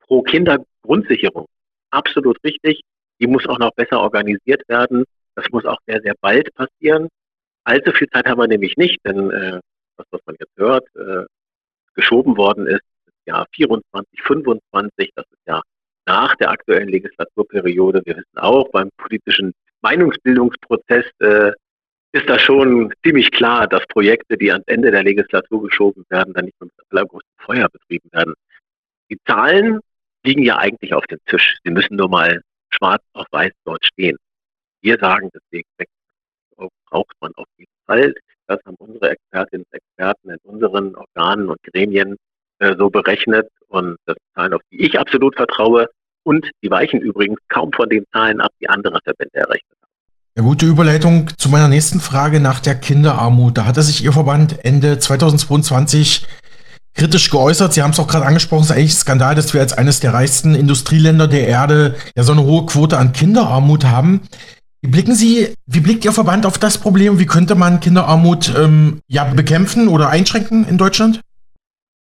pro Kindergrundsicherung absolut richtig. Die muss auch noch besser organisiert werden. Das muss auch sehr, sehr bald passieren. Allzu viel Zeit haben wir nämlich nicht, denn äh, was, was man jetzt hört, äh, geschoben worden ist, das Jahr 24, 25, das ist ja nach der aktuellen Legislaturperiode. Wir wissen auch, beim politischen Meinungsbildungsprozess äh, ist das schon ziemlich klar, dass Projekte, die ans Ende der Legislatur geschoben werden, dann nicht mehr mit allergrößtem Feuer betrieben werden. Die Zahlen liegen ja eigentlich auf dem Tisch. Sie müssen nur mal schwarz auf weiß dort stehen. Wir sagen deswegen, braucht man auf jeden Fall. Das haben unsere Expertinnen und Experten in unseren Organen und Gremien äh, so berechnet und das sind Zahlen, auf die ich absolut vertraue und die weichen übrigens kaum von den Zahlen ab, die andere Verbände errechnet. Ja, gute Überleitung zu meiner nächsten Frage nach der Kinderarmut. Da hatte sich Ihr Verband Ende 2022 kritisch geäußert. Sie haben es auch gerade angesprochen, es ist eigentlich ein Skandal, dass wir als eines der reichsten Industrieländer der Erde ja so eine hohe Quote an Kinderarmut haben. Wie blicken Sie, wie blickt Ihr Verband auf das Problem? Wie könnte man Kinderarmut ähm, ja bekämpfen oder einschränken in Deutschland?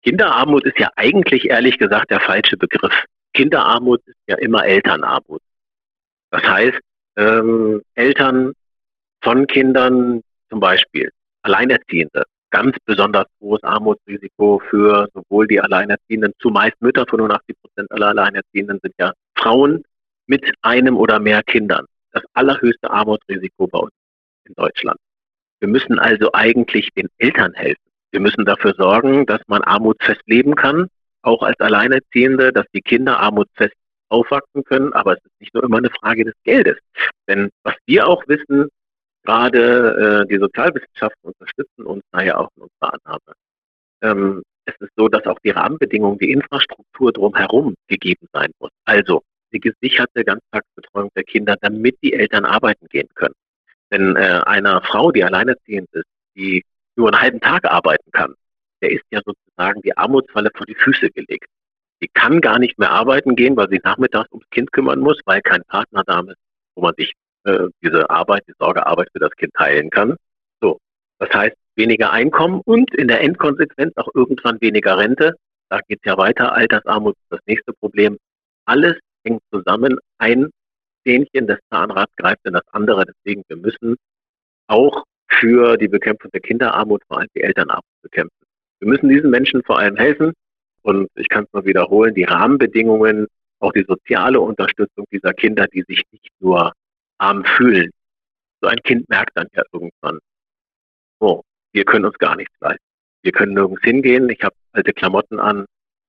Kinderarmut ist ja eigentlich ehrlich gesagt der falsche Begriff. Kinderarmut ist ja immer Elternarmut. Das heißt, ähm, Eltern von Kindern zum Beispiel, Alleinerziehende, ganz besonders hohes Armutsrisiko für sowohl die Alleinerziehenden, zumeist Mütter, 85 Prozent aller Alleinerziehenden sind ja Frauen mit einem oder mehr Kindern. Das allerhöchste Armutsrisiko bei uns in Deutschland. Wir müssen also eigentlich den Eltern helfen. Wir müssen dafür sorgen, dass man armutsfest leben kann, auch als Alleinerziehende, dass die Kinder armutsfest aufwachsen können. Aber es ist nicht nur immer eine Frage des Geldes. Denn was wir auch wissen, gerade äh, die Sozialwissenschaften unterstützen uns daher auch in unserer Annahme. Ähm, es ist so, dass auch die Rahmenbedingungen, die Infrastruktur drumherum gegeben sein muss. Also die gesicherte Ganztagsbetreuung der Kinder, damit die Eltern arbeiten gehen können. Denn äh, einer Frau, die alleinerziehend ist, die nur einen halben Tag arbeiten kann, der ist ja sozusagen die Armutsfalle vor die Füße gelegt. Die kann gar nicht mehr arbeiten gehen, weil sie nachmittags ums Kind kümmern muss, weil kein Partner da ist, wo man sich äh, diese Arbeit, die Sorgearbeit für das Kind teilen kann. So, das heißt weniger Einkommen und in der Endkonsequenz auch irgendwann weniger Rente. Da geht es ja weiter. Altersarmut ist das nächste Problem. Alles hängt zusammen. Ein Zähnchen des Zahnrads greift in das andere. Deswegen, wir müssen auch für die Bekämpfung der Kinderarmut vor allem die Elternarmut bekämpfen. Wir müssen diesen Menschen vor allem helfen. Und ich kann es nur wiederholen, die Rahmenbedingungen, auch die soziale Unterstützung dieser Kinder, die sich nicht nur arm fühlen. So ein Kind merkt dann ja irgendwann, oh, wir können uns gar nichts leisten. Wir können nirgends hingehen. Ich habe alte Klamotten an.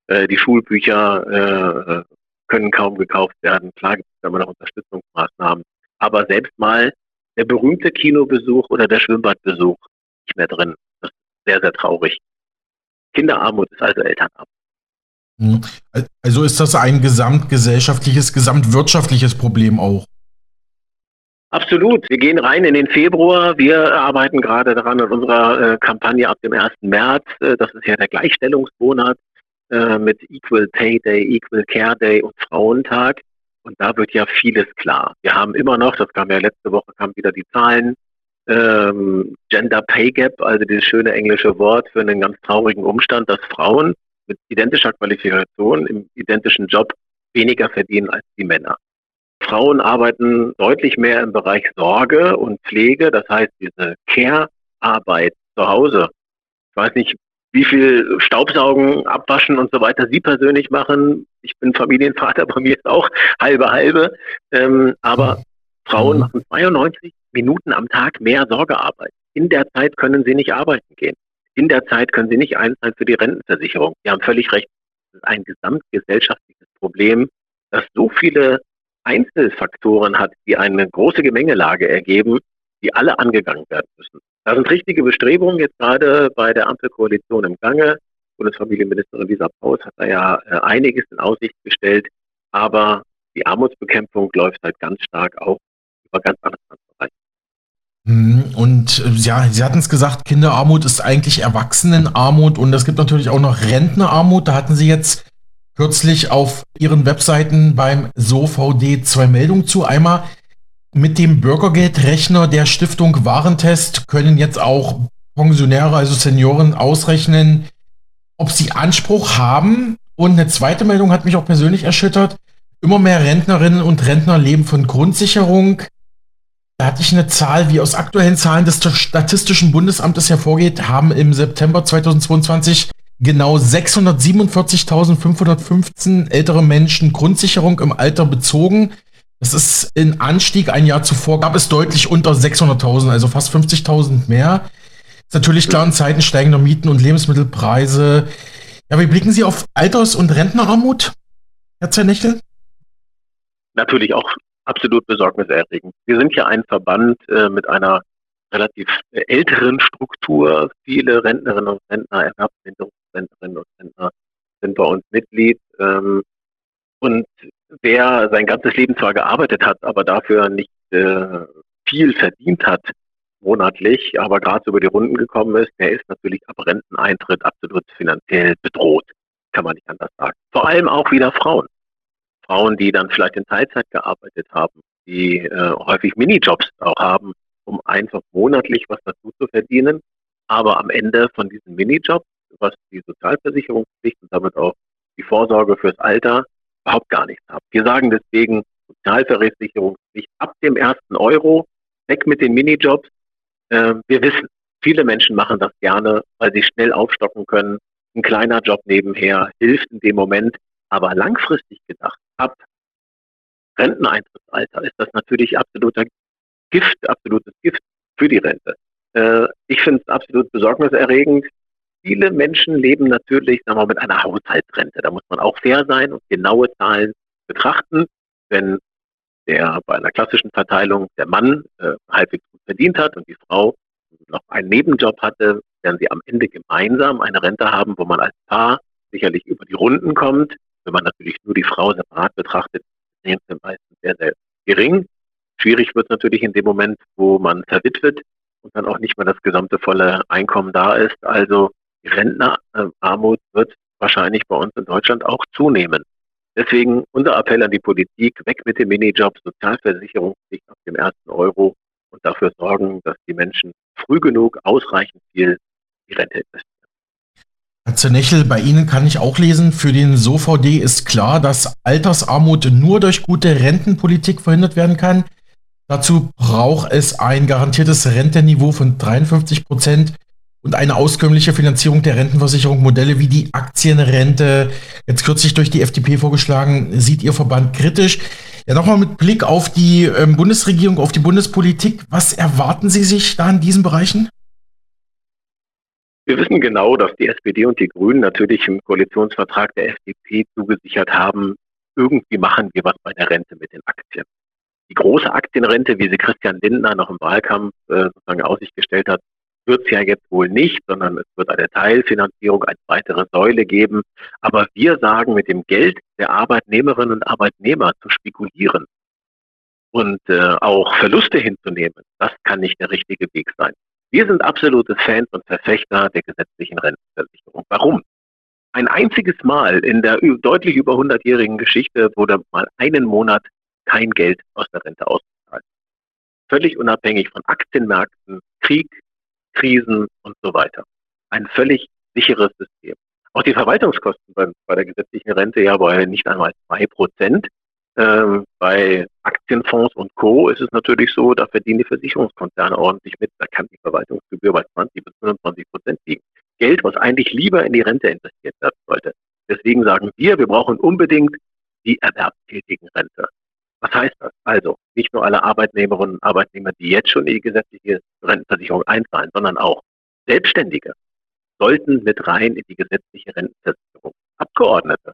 Äh, die Schulbücher äh, können kaum gekauft werden. Klar gibt es immer noch Unterstützungsmaßnahmen. Aber selbst mal der berühmte Kinobesuch oder der Schwimmbadbesuch nicht mehr drin. Das ist sehr, sehr traurig. Kinderarmut ist also Elternarmut. Hm. Also ist das ein gesamtgesellschaftliches, gesamtwirtschaftliches Problem auch? Absolut. Wir gehen rein in den Februar. Wir arbeiten gerade daran in unserer äh, Kampagne ab dem 1. März. Äh, das ist ja der Gleichstellungsmonat äh, mit Equal Pay Day, Equal Care Day und Frauentag. Und da wird ja vieles klar. Wir haben immer noch, das kam ja letzte Woche, kamen wieder die Zahlen, ähm, Gender Pay Gap, also dieses schöne englische Wort für einen ganz traurigen Umstand, dass Frauen mit identischer Qualifikation im identischen Job weniger verdienen als die Männer. Frauen arbeiten deutlich mehr im Bereich Sorge und Pflege, das heißt diese Care-Arbeit zu Hause. Ich weiß nicht, wie viel Staubsaugen, Abwaschen und so weiter Sie persönlich machen. Ich bin Familienvater, bei mir ist auch halbe halbe. Ähm, aber Frauen mhm. machen 92 Minuten am Tag mehr Sorgearbeit. In der Zeit können sie nicht arbeiten gehen. In der Zeit können sie nicht einzahlen für die Rentenversicherung. Sie haben völlig recht. Das ist ein gesamtgesellschaftliches Problem, das so viele Einzelfaktoren hat, die eine große Gemengelage ergeben, die alle angegangen werden müssen. Da sind richtige Bestrebungen jetzt gerade bei der Ampelkoalition im Gange. Bundesfamilienministerin Lisa Paus hat da ja äh, einiges in Aussicht gestellt, aber die Armutsbekämpfung läuft halt ganz stark auch über ganz andere. Und äh, ja, Sie hatten es gesagt, Kinderarmut ist eigentlich Erwachsenenarmut und es gibt natürlich auch noch Rentnerarmut. Da hatten Sie jetzt kürzlich auf Ihren Webseiten beim SOVD zwei Meldungen zu. Einmal mit dem Bürgergeldrechner der Stiftung Warentest können jetzt auch Pensionäre, also Senioren, ausrechnen, ob sie Anspruch haben. Und eine zweite Meldung hat mich auch persönlich erschüttert. Immer mehr Rentnerinnen und Rentner leben von Grundsicherung. Da hatte ich eine Zahl, wie aus aktuellen Zahlen des Statistischen Bundesamtes hervorgeht, haben im September 2022 genau 647.515 ältere Menschen Grundsicherung im Alter bezogen. Das ist ein Anstieg. Ein Jahr zuvor gab es deutlich unter 600.000, also fast 50.000 mehr. Ist natürlich klar in Zeiten steigender Mieten und Lebensmittelpreise. Ja, wie blicken Sie auf Alters- und Rentnerarmut, Herr Zernechel? Natürlich auch absolut besorgniserregend. Wir sind ja ein Verband äh, mit einer relativ äh, älteren Struktur. Viele Rentnerinnen und Rentner, Erwerbsminderungsrentnerinnen und Rentner sind bei uns Mitglied. Ähm, und wer sein ganzes Leben zwar gearbeitet hat, aber dafür nicht äh, viel verdient hat monatlich, aber gerade über die Runden gekommen ist, der ist natürlich ab Renteneintritt absolut finanziell bedroht, kann man nicht anders sagen. Vor allem auch wieder Frauen. Frauen, die dann vielleicht in Teilzeit gearbeitet haben, die äh, häufig Minijobs auch haben, um einfach monatlich was dazu zu verdienen, aber am Ende von diesen Minijobs, was die Sozialversicherungspflicht und damit auch die Vorsorge fürs Alter überhaupt gar nichts haben. Wir sagen deswegen Sozialversicherungspflicht ab dem ersten Euro, weg mit den Minijobs. Äh, wir wissen, viele Menschen machen das gerne, weil sie schnell aufstocken können. Ein kleiner Job nebenher hilft in dem Moment, aber langfristig gedacht, ab Renteneintrittsalter ist das natürlich absoluter Gift, absolutes Gift für die Rente. Äh, ich finde es absolut besorgniserregend, Viele Menschen leben natürlich sagen wir, mit einer Haushaltsrente. Da muss man auch fair sein und genaue Zahlen betrachten. Wenn der bei einer klassischen Verteilung der Mann äh, halbwegs gut verdient hat und die Frau noch einen Nebenjob hatte, werden sie am Ende gemeinsam eine Rente haben, wo man als Paar sicherlich über die Runden kommt. Wenn man natürlich nur die Frau separat betrachtet, sind sie meistens sehr, sehr gering. Schwierig wird es natürlich in dem Moment, wo man verwitwet und dann auch nicht mehr das gesamte volle Einkommen da ist. Also die Rentnerarmut wird wahrscheinlich bei uns in Deutschland auch zunehmen. Deswegen unser Appell an die Politik, weg mit dem Minijob, Sozialversicherungspflicht auf dem ersten Euro und dafür sorgen, dass die Menschen früh genug ausreichend viel die Rente investieren. Herr Zernechel, bei Ihnen kann ich auch lesen, für den SOVD ist klar, dass Altersarmut nur durch gute Rentenpolitik verhindert werden kann. Dazu braucht es ein garantiertes Rentenniveau von 53 Prozent und eine auskömmliche Finanzierung der Rentenversicherung. Modelle wie die Aktienrente, jetzt kürzlich durch die FDP vorgeschlagen, sieht Ihr Verband kritisch. Ja, nochmal mit Blick auf die ähm, Bundesregierung, auf die Bundespolitik. Was erwarten Sie sich da in diesen Bereichen? Wir wissen genau, dass die SPD und die Grünen natürlich im Koalitionsvertrag der FDP zugesichert haben, irgendwie machen wir was bei der Rente mit den Aktien. Die große Aktienrente, wie sie Christian Lindner noch im Wahlkampf äh, sozusagen Aussicht gestellt hat, wird es ja jetzt wohl nicht, sondern es wird eine Teilfinanzierung, eine weitere Säule geben. Aber wir sagen, mit dem Geld der Arbeitnehmerinnen und Arbeitnehmer zu spekulieren und äh, auch Verluste hinzunehmen, das kann nicht der richtige Weg sein. Wir sind absolute Fans und Verfechter der gesetzlichen Rentenversicherung. Warum? Ein einziges Mal in der deutlich über 100-jährigen Geschichte wurde mal einen Monat kein Geld aus der Rente ausgezahlt. Völlig unabhängig von Aktienmärkten, Krieg, Krisen und so weiter. Ein völlig sicheres System. Auch die Verwaltungskosten bei, bei der gesetzlichen Rente ja bei nicht einmal zwei Prozent. Ähm, bei Aktienfonds und Co. ist es natürlich so, da verdienen die Versicherungskonzerne ordentlich mit. Da kann die Verwaltungsgebühr bei 20 bis 25 Prozent liegen. Geld, was eigentlich lieber in die Rente investiert werden sollte. Deswegen sagen wir, wir brauchen unbedingt die erwerbstätigen Rente. Was heißt das? Also nicht nur alle Arbeitnehmerinnen und Arbeitnehmer, die jetzt schon in die gesetzliche Rentenversicherung einzahlen, sondern auch Selbstständige sollten mit rein in die gesetzliche Rentenversicherung. Abgeordnete,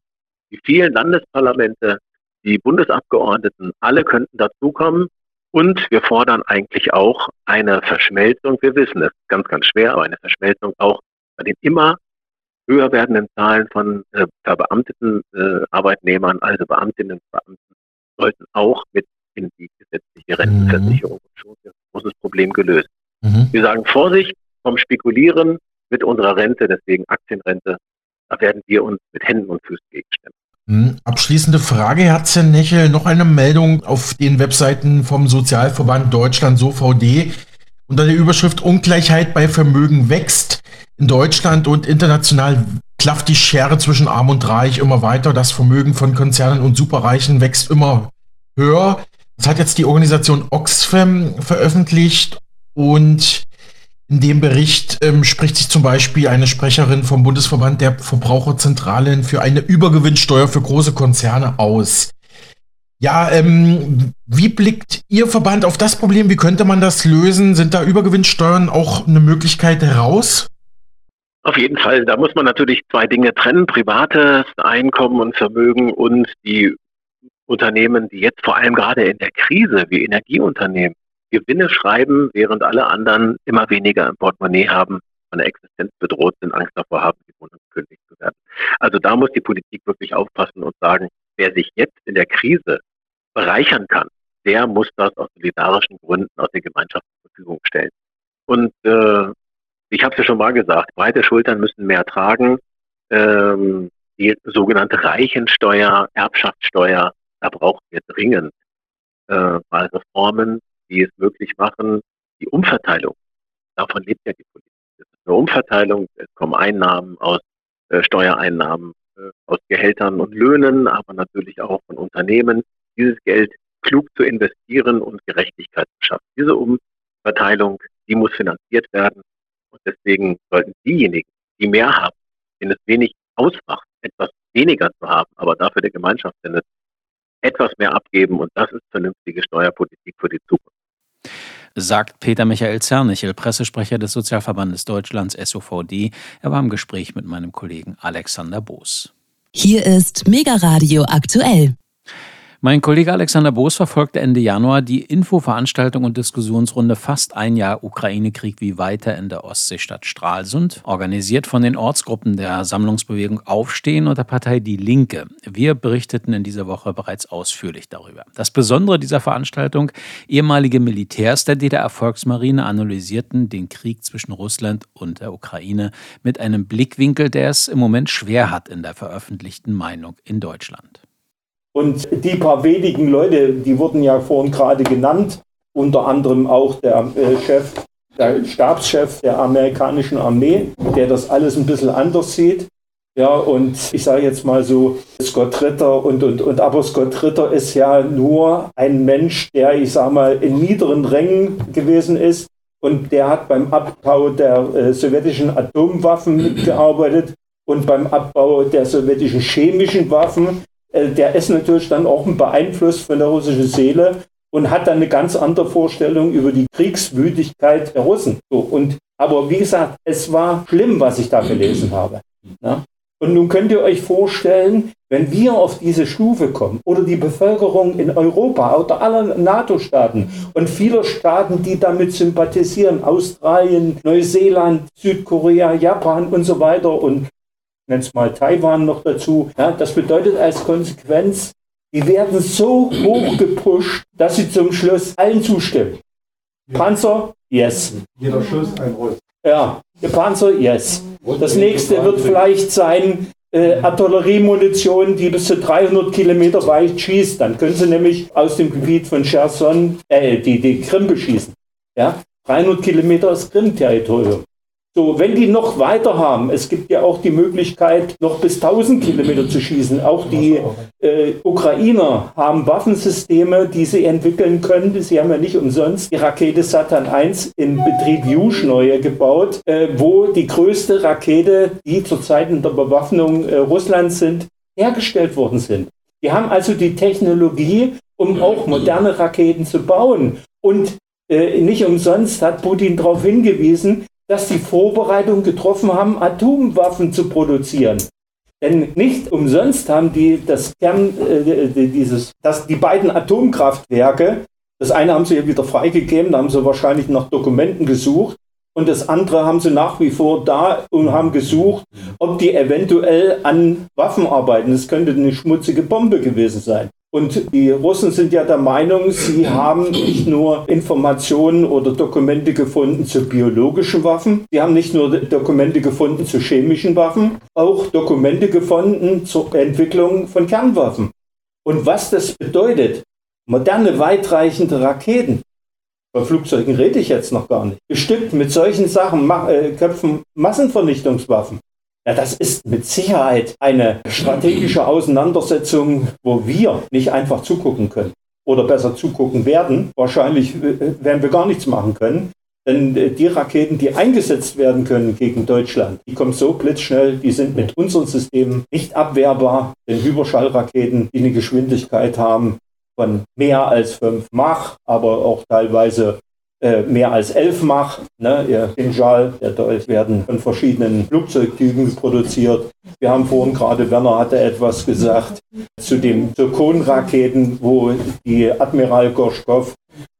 die vielen Landesparlamente, die Bundesabgeordneten, alle könnten dazukommen. Und wir fordern eigentlich auch eine Verschmelzung. Wir wissen, es ist ganz, ganz schwer, aber eine Verschmelzung auch bei den immer höher werdenden Zahlen von äh, verbeamteten äh, Arbeitnehmern, also Beamtinnen und Beamten sollten auch mit in die gesetzliche Rentenversicherung. Mhm. Schon ein großes Problem gelöst. Mhm. Wir sagen Vorsicht vom Spekulieren mit unserer Rente, deswegen Aktienrente. Da werden wir uns mit Händen und Füßen gegenstimmen. Mhm. Abschließende Frage, Herr Zernechel. Noch eine Meldung auf den Webseiten vom Sozialverband Deutschland, SOVD. Unter der Überschrift Ungleichheit bei Vermögen wächst. In Deutschland und international klafft die Schere zwischen Arm und Reich immer weiter. Das Vermögen von Konzernen und Superreichen wächst immer höher. Das hat jetzt die Organisation Oxfam veröffentlicht und in dem Bericht ähm, spricht sich zum Beispiel eine Sprecherin vom Bundesverband der Verbraucherzentralen für eine Übergewinnsteuer für große Konzerne aus. Ja, ähm, wie blickt Ihr Verband auf das Problem? Wie könnte man das lösen? Sind da Übergewinnsteuern auch eine Möglichkeit heraus? Auf jeden Fall. Da muss man natürlich zwei Dinge trennen. Privates Einkommen und Vermögen und die Unternehmen, die jetzt vor allem gerade in der Krise wie Energieunternehmen Gewinne schreiben, während alle anderen immer weniger im Portemonnaie haben, von der Existenz bedroht sind, Angst davor haben, die Wohnung gekündigt zu werden. Also da muss die Politik wirklich aufpassen und sagen, wer sich jetzt in der Krise bereichern kann, der muss das aus solidarischen Gründen aus der Gemeinschaft zur Verfügung stellen. Und äh, ich habe es ja schon mal gesagt, breite Schultern müssen mehr tragen. Ähm, die sogenannte Reichensteuer, Erbschaftssteuer, da brauchen wir dringend äh, mal Reformen, die es möglich machen, die Umverteilung. Davon lebt ja die Politik. Es ist eine Umverteilung, es kommen Einnahmen aus äh, Steuereinnahmen, äh, aus Gehältern und Löhnen, aber natürlich auch von Unternehmen, dieses Geld klug zu investieren und Gerechtigkeit zu schaffen. Diese Umverteilung, die muss finanziert werden. Und deswegen sollten diejenigen, die mehr haben, denen es wenig ausmacht, etwas weniger zu haben, aber dafür der Gemeinschaft etwas mehr abgeben. Und das ist vernünftige Steuerpolitik für die Zukunft. Sagt Peter Michael Zernichel, Pressesprecher des Sozialverbandes Deutschlands SOVD. Er war im Gespräch mit meinem Kollegen Alexander Boos. Hier ist Mega Radio aktuell. Mein Kollege Alexander Boos verfolgte Ende Januar die Infoveranstaltung und Diskussionsrunde Fast ein Jahr Ukraine-Krieg wie weiter in der Ostseestadt Stralsund, organisiert von den Ortsgruppen der Sammlungsbewegung Aufstehen und der Partei Die Linke. Wir berichteten in dieser Woche bereits ausführlich darüber. Das Besondere dieser Veranstaltung, ehemalige Militärs der DDR-Volksmarine analysierten den Krieg zwischen Russland und der Ukraine mit einem Blickwinkel, der es im Moment schwer hat in der veröffentlichten Meinung in Deutschland. Und die paar wenigen Leute, die wurden ja vorhin gerade genannt, unter anderem auch der äh, Chef, der Stabschef der amerikanischen Armee, der das alles ein bisschen anders sieht. Ja, und ich sage jetzt mal so, Scott Ritter und, und, und, aber Scott Ritter ist ja nur ein Mensch, der, ich sage mal, in niederen Rängen gewesen ist. Und der hat beim Abbau der äh, sowjetischen Atomwaffen mitgearbeitet und beim Abbau der sowjetischen chemischen Waffen der ist natürlich dann auch beeinflusst von der russischen Seele und hat dann eine ganz andere Vorstellung über die Kriegswütigkeit der Russen. So, und, aber wie gesagt, es war schlimm, was ich da gelesen habe. Ja? Und nun könnt ihr euch vorstellen, wenn wir auf diese Stufe kommen oder die Bevölkerung in Europa oder aller NATO-Staaten und viele Staaten, die damit sympathisieren, Australien, Neuseeland, Südkorea, Japan und so weiter und nenne es mal Taiwan noch dazu. Ja, das bedeutet als Konsequenz, die werden so hoch gepusht, dass sie zum Schluss allen zustimmen. Panzer, yes. Jeder Schuss ein Holz. Ja, der Panzer, yes. Das nächste wird vielleicht sein, äh, Artilleriemunition, die bis zu 300 Kilometer weit schießt. Dann können sie nämlich aus dem Gebiet von Cherson äh, die, die Krim beschießen. Ja? 300 Kilometer ist Krim-Territorium. So, wenn die noch weiter haben, es gibt ja auch die Möglichkeit, noch bis 1000 Kilometer zu schießen. Auch die äh, Ukrainer haben Waffensysteme, die sie entwickeln können. Sie haben ja nicht umsonst die Rakete Satan 1 in Betrieb Juschneue gebaut, äh, wo die größte Rakete, die zur Zeit der Bewaffnung äh, Russlands sind, hergestellt worden sind. Die haben also die Technologie, um auch moderne Raketen zu bauen. Und äh, nicht umsonst hat Putin darauf hingewiesen, dass sie Vorbereitungen getroffen haben, Atomwaffen zu produzieren. Denn nicht umsonst haben die das Kern, äh, dieses, das, die beiden Atomkraftwerke, das eine haben sie ja wieder freigegeben, da haben sie wahrscheinlich nach Dokumenten gesucht. Und das andere haben sie nach wie vor da und haben gesucht, ob die eventuell an Waffen arbeiten. Das könnte eine schmutzige Bombe gewesen sein. Und die Russen sind ja der Meinung, sie haben nicht nur Informationen oder Dokumente gefunden zu biologischen Waffen, sie haben nicht nur Dokumente gefunden zu chemischen Waffen, auch Dokumente gefunden zur Entwicklung von Kernwaffen. Und was das bedeutet, moderne, weitreichende Raketen, bei Flugzeugen rede ich jetzt noch gar nicht, bestückt mit solchen Sachen, äh, Köpfen Massenvernichtungswaffen. Ja, das ist mit Sicherheit eine strategische Auseinandersetzung, wo wir nicht einfach zugucken können oder besser zugucken werden. Wahrscheinlich äh, werden wir gar nichts machen können. Denn äh, die Raketen, die eingesetzt werden können gegen Deutschland, die kommen so blitzschnell, die sind mit unseren Systemen nicht abwehrbar. Denn Überschallraketen, die eine Geschwindigkeit haben von mehr als 5 Mach, aber auch teilweise äh, mehr als 11 Mach. Ne? Ihr Kinjal, der Dolch werden von verschiedenen Flugzeugtypen produziert. Wir haben vorhin gerade, Werner hatte etwas gesagt zu den Zirkonraketen, wo die Admiral Gorschkow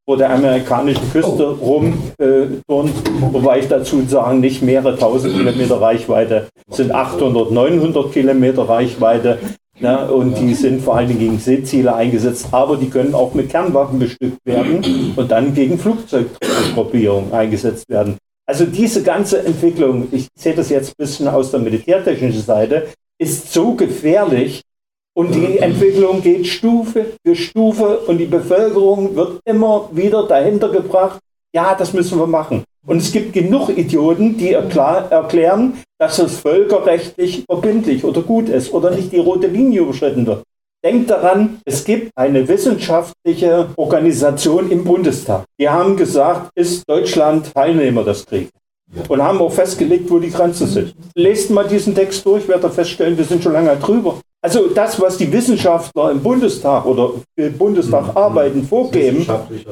vor der amerikanischen Küste rumturnt, äh, wobei ich dazu sagen, nicht mehrere tausend Kilometer Reichweite, sind 800, 900 Kilometer Reichweite. Ne, und die sind vor allen Dingen gegen Seeziele eingesetzt, aber die können auch mit Kernwaffen bestückt werden und dann gegen Flugzeugtruppierungen eingesetzt werden. Also diese ganze Entwicklung, ich sehe das jetzt ein bisschen aus der militärtechnischen Seite, ist so gefährlich, und die Entwicklung geht Stufe für Stufe und die Bevölkerung wird immer wieder dahinter gebracht, ja, das müssen wir machen. Und es gibt genug Idioten, die erklären, dass es völkerrechtlich verbindlich oder gut ist oder nicht die rote Linie überschritten wird. Denkt daran, es gibt eine wissenschaftliche Organisation im Bundestag. Die haben gesagt, ist Deutschland Teilnehmer des Krieges? Und haben auch festgelegt, wo die Grenzen sind. Lest mal diesen Text durch, werdet feststellen, wir sind schon lange drüber. Also das, was die Wissenschaftler im Bundestag oder im Bundestag mhm. arbeiten, vorgeben,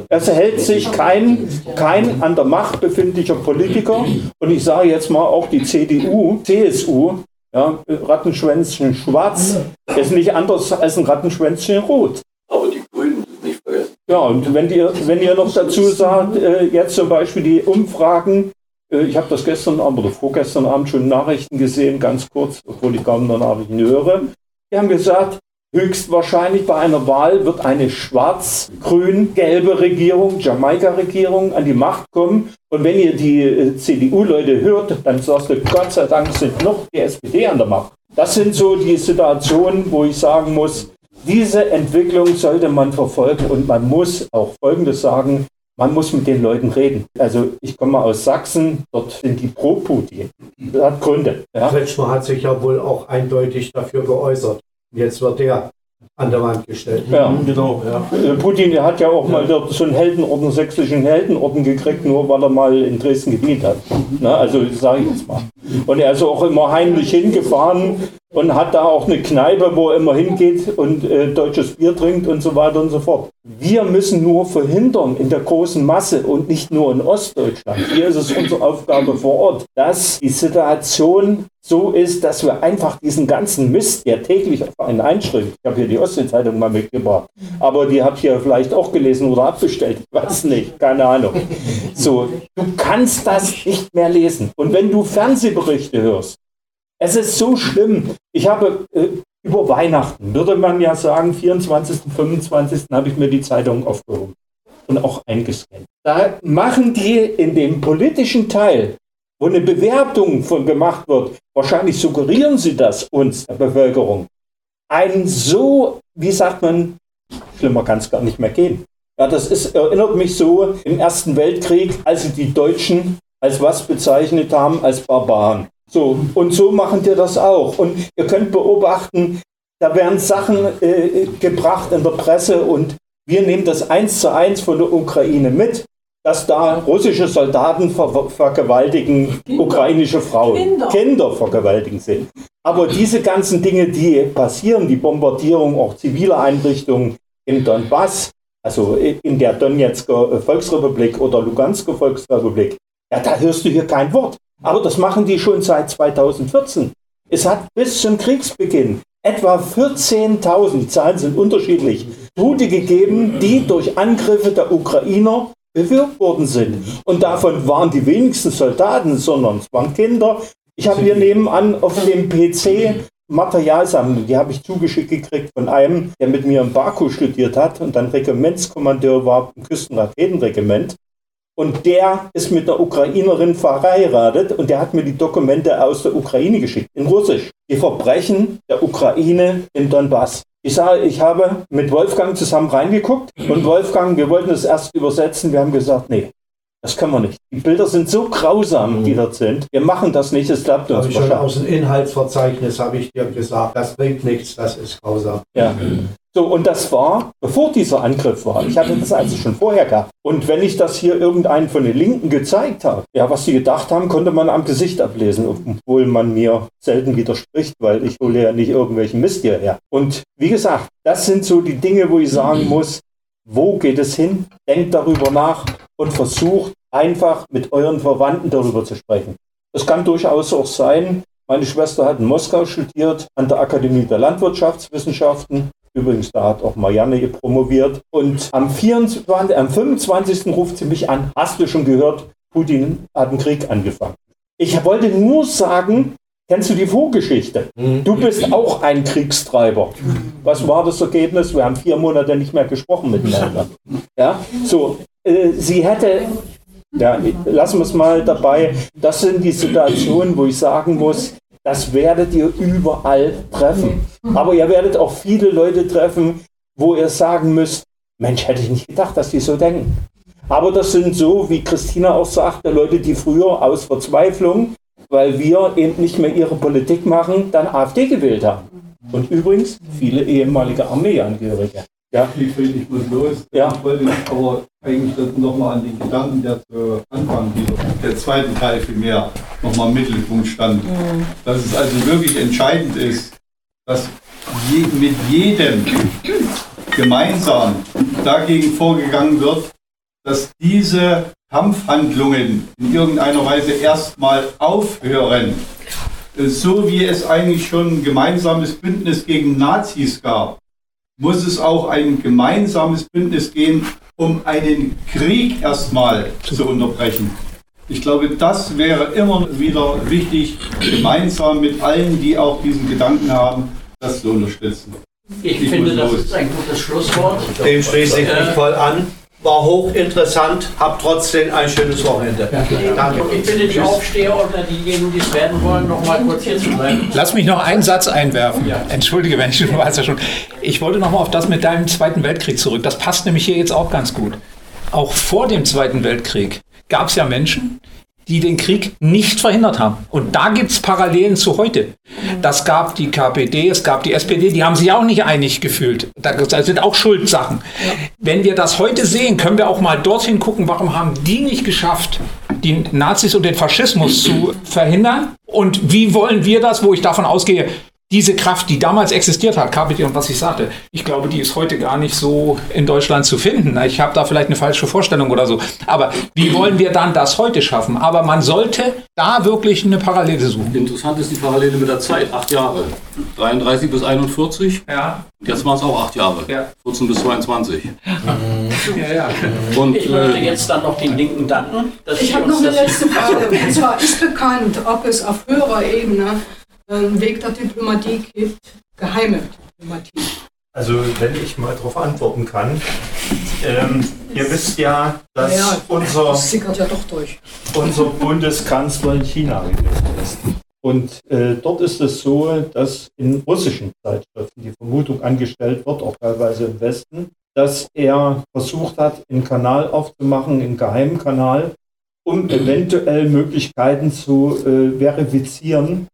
es hält sich kein, kein an der Macht befindlicher Politiker und ich sage jetzt mal auch die CDU, CSU, ja, Rattenschwänzchen schwarz ist nicht anders als ein Rattenschwänzchen rot. Aber die Grünen sind nicht vergessen. Ja, und wenn ihr, wenn ihr noch dazu sagt, äh, jetzt zum Beispiel die Umfragen, äh, ich habe das gestern Abend oder vorgestern Abend schon Nachrichten gesehen, ganz kurz, obwohl ich kaum noch Nachrichten höre. Die haben gesagt, höchstwahrscheinlich bei einer Wahl wird eine schwarz-grün-gelbe Regierung, Jamaika-Regierung an die Macht kommen. Und wenn ihr die äh, CDU-Leute hört, dann sagst du, Gott sei Dank sind noch die SPD an der Macht. Das sind so die Situationen, wo ich sagen muss, diese Entwicklung sollte man verfolgen und man muss auch Folgendes sagen, man muss mit den Leuten reden. Also ich komme aus Sachsen, dort sind die pro Putin. Das hat Gründe. Ja? Kretschmer hat sich ja wohl auch eindeutig dafür geäußert. Jetzt wird der an der Wand gestellt. Ja, genau. Ja. Äh, Putin der hat ja auch ja. mal so einen Heldenorden, sächsischen Heldenorden gekriegt, nur weil er mal in Dresden gedient hat. Na, also sage ich jetzt mal. Und er ist auch immer heimlich hingefahren und hat da auch eine Kneipe, wo er immer hingeht und äh, deutsches Bier trinkt und so weiter und so fort. Wir müssen nur verhindern in der großen Masse und nicht nur in Ostdeutschland. Hier ist es unsere Aufgabe vor Ort, dass die Situation so ist, dass wir einfach diesen ganzen Mist, der täglich auf einen einschreibt, ich habe hier die Ostsee-Zeitung mal mitgebracht, aber die habt ihr vielleicht auch gelesen oder abbestellt, ich weiß nicht, keine Ahnung. So, du kannst das nicht mehr lesen. Und wenn du Fernsehberichte hörst, es ist so schlimm. Ich habe äh, über Weihnachten, würde man ja sagen, 24., 25. habe ich mir die Zeitung aufgehoben und auch eingescannt. Da machen die in dem politischen Teil, wo eine Bewertung von gemacht wird, wahrscheinlich suggerieren sie das uns, der Bevölkerung, ein so, wie sagt man, schlimmer kann es gar nicht mehr gehen. Ja, das ist, erinnert mich so im Ersten Weltkrieg, als sie die Deutschen als was bezeichnet haben, als Barbaren. So, und so machen die das auch. Und ihr könnt beobachten, da werden Sachen äh, gebracht in der Presse und wir nehmen das eins zu eins von der Ukraine mit, dass da russische Soldaten ver vergewaltigen Kinder. ukrainische Frauen, Kinder. Kinder vergewaltigen sind. Aber diese ganzen Dinge, die passieren, die Bombardierung auch ziviler Einrichtungen im Donbass, also in der Donetsker Volksrepublik oder Lugansker Volksrepublik, ja, da hörst du hier kein Wort. Aber das machen die schon seit 2014. Es hat bis zum Kriegsbeginn etwa 14.000, die Zahlen sind unterschiedlich, Tote gegeben, die durch Angriffe der Ukrainer bewirkt worden sind. Und davon waren die wenigsten Soldaten, sondern es waren Kinder. Ich habe hier nebenan auf dem PC Materialsammlung, die habe ich zugeschickt gekriegt von einem, der mit mir in Baku studiert hat und dann Regimentskommandeur war im Küstenraketenregiment. Und der ist mit einer Ukrainerin verheiratet und der hat mir die Dokumente aus der Ukraine geschickt, in Russisch. Die Verbrechen der Ukraine im Donbass. Ich sage, ich habe mit Wolfgang zusammen reingeguckt und Wolfgang, wir wollten es erst übersetzen, wir haben gesagt, nee, Das können wir nicht. Die Bilder sind so grausam, die dort sind. Wir machen das nicht, es klappt uns Habe ich schon aus dem Inhaltsverzeichnis habe ich dir gesagt, das bringt nichts, das ist grausam. Ja. So, und das war, bevor dieser Angriff war. Ich hatte das also schon vorher gehabt. Und wenn ich das hier irgendeinen von den Linken gezeigt habe, ja, was sie gedacht haben, konnte man am Gesicht ablesen, obwohl man mir selten widerspricht, weil ich hole ja nicht irgendwelchen Mist hierher. Und wie gesagt, das sind so die Dinge, wo ich sagen muss, wo geht es hin? Denkt darüber nach und versucht einfach mit euren Verwandten darüber zu sprechen. Es kann durchaus auch sein, meine Schwester hat in Moskau studiert, an der Akademie der Landwirtschaftswissenschaften. Übrigens, da hat auch Marianne promoviert. Und am, 24, am 25. ruft sie mich an. Hast du schon gehört, Putin hat einen Krieg angefangen? Ich wollte nur sagen, kennst du die Vorgeschichte? Du bist auch ein Kriegstreiber. Was war das Ergebnis? Wir haben vier Monate nicht mehr gesprochen miteinander. Ja, so, äh, sie hätte ja, lassen wir es mal dabei. Das sind die Situationen, wo ich sagen muss, das werdet ihr überall treffen. Aber ihr werdet auch viele Leute treffen, wo ihr sagen müsst, Mensch, hätte ich nicht gedacht, dass die so denken. Aber das sind so, wie Christina auch sagte, Leute, die früher aus Verzweiflung, weil wir eben nicht mehr ihre Politik machen, dann AfD gewählt haben. Und übrigens viele ehemalige Armeeangehörige. Ja. Ich, ich muss los. Ja. Ich wollte aber eigentlich nochmal an den Gedanken, der zu Anfang dieser, der zweiten Teil vielmehr nochmal im Mittelpunkt stand. Mhm. Dass es also wirklich entscheidend ist, dass je, mit jedem gemeinsam dagegen vorgegangen wird, dass diese Kampfhandlungen in irgendeiner Weise erstmal aufhören. So wie es eigentlich schon ein gemeinsames Bündnis gegen Nazis gab, muss es auch ein gemeinsames Bündnis gehen, um einen Krieg erstmal zu unterbrechen. Ich glaube, das wäre immer wieder wichtig, gemeinsam mit allen, die auch diesen Gedanken haben, das zu unterstützen. Ich, ich finde, das ist ein gutes Schlusswort. Dem schließe ich mich voll an war hochinteressant. Habt trotzdem ein schönes Wochenende. Ja, Danke. Ich bitte die Aufsteher oder diejenigen, die es werden wollen, noch mal kurz hier zu bleiben. Lass mich noch einen Satz einwerfen. Ja. Entschuldige, wenn ich schon weiß ja schon. Ich wollte noch mal auf das mit deinem Zweiten Weltkrieg zurück. Das passt nämlich hier jetzt auch ganz gut. Auch vor dem Zweiten Weltkrieg gab es ja Menschen, die den Krieg nicht verhindert haben. Und da gibt es Parallelen zu heute. Das gab die KPD, es gab die SPD, die haben sich auch nicht einig gefühlt. Da sind auch Schuldsachen. Wenn wir das heute sehen, können wir auch mal dorthin gucken, warum haben die nicht geschafft, die Nazis und den Faschismus zu verhindern? Und wie wollen wir das, wo ich davon ausgehe, diese Kraft, die damals existiert hat, KPD und was ich sagte, ich glaube, die ist heute gar nicht so in Deutschland zu finden. Ich habe da vielleicht eine falsche Vorstellung oder so. Aber wie wollen wir dann das heute schaffen? Aber man sollte da wirklich eine Parallele suchen. Interessant ist die Parallele mit der Zeit. Acht Jahre. 33 bis 41. Ja. Jetzt waren es auch acht Jahre. Ja. 14 bis 22. ja, ja. Und, ich möchte jetzt dann noch den Linken danken. ich habe noch eine letzte Frage. Und zwar ist bekannt, ob es auf höherer Ebene einen Weg der Diplomatie gibt, geheime Diplomatie. Also wenn ich mal darauf antworten kann. Ähm, ihr wisst ja, dass ja, unser, das ja unser Bundeskanzler in China gewesen ist. Und äh, dort ist es so, dass in russischen Zeitschriften die Vermutung angestellt wird, auch teilweise im Westen, dass er versucht hat, einen Kanal aufzumachen, einen geheimen Kanal, um eventuell Möglichkeiten zu äh, verifizieren,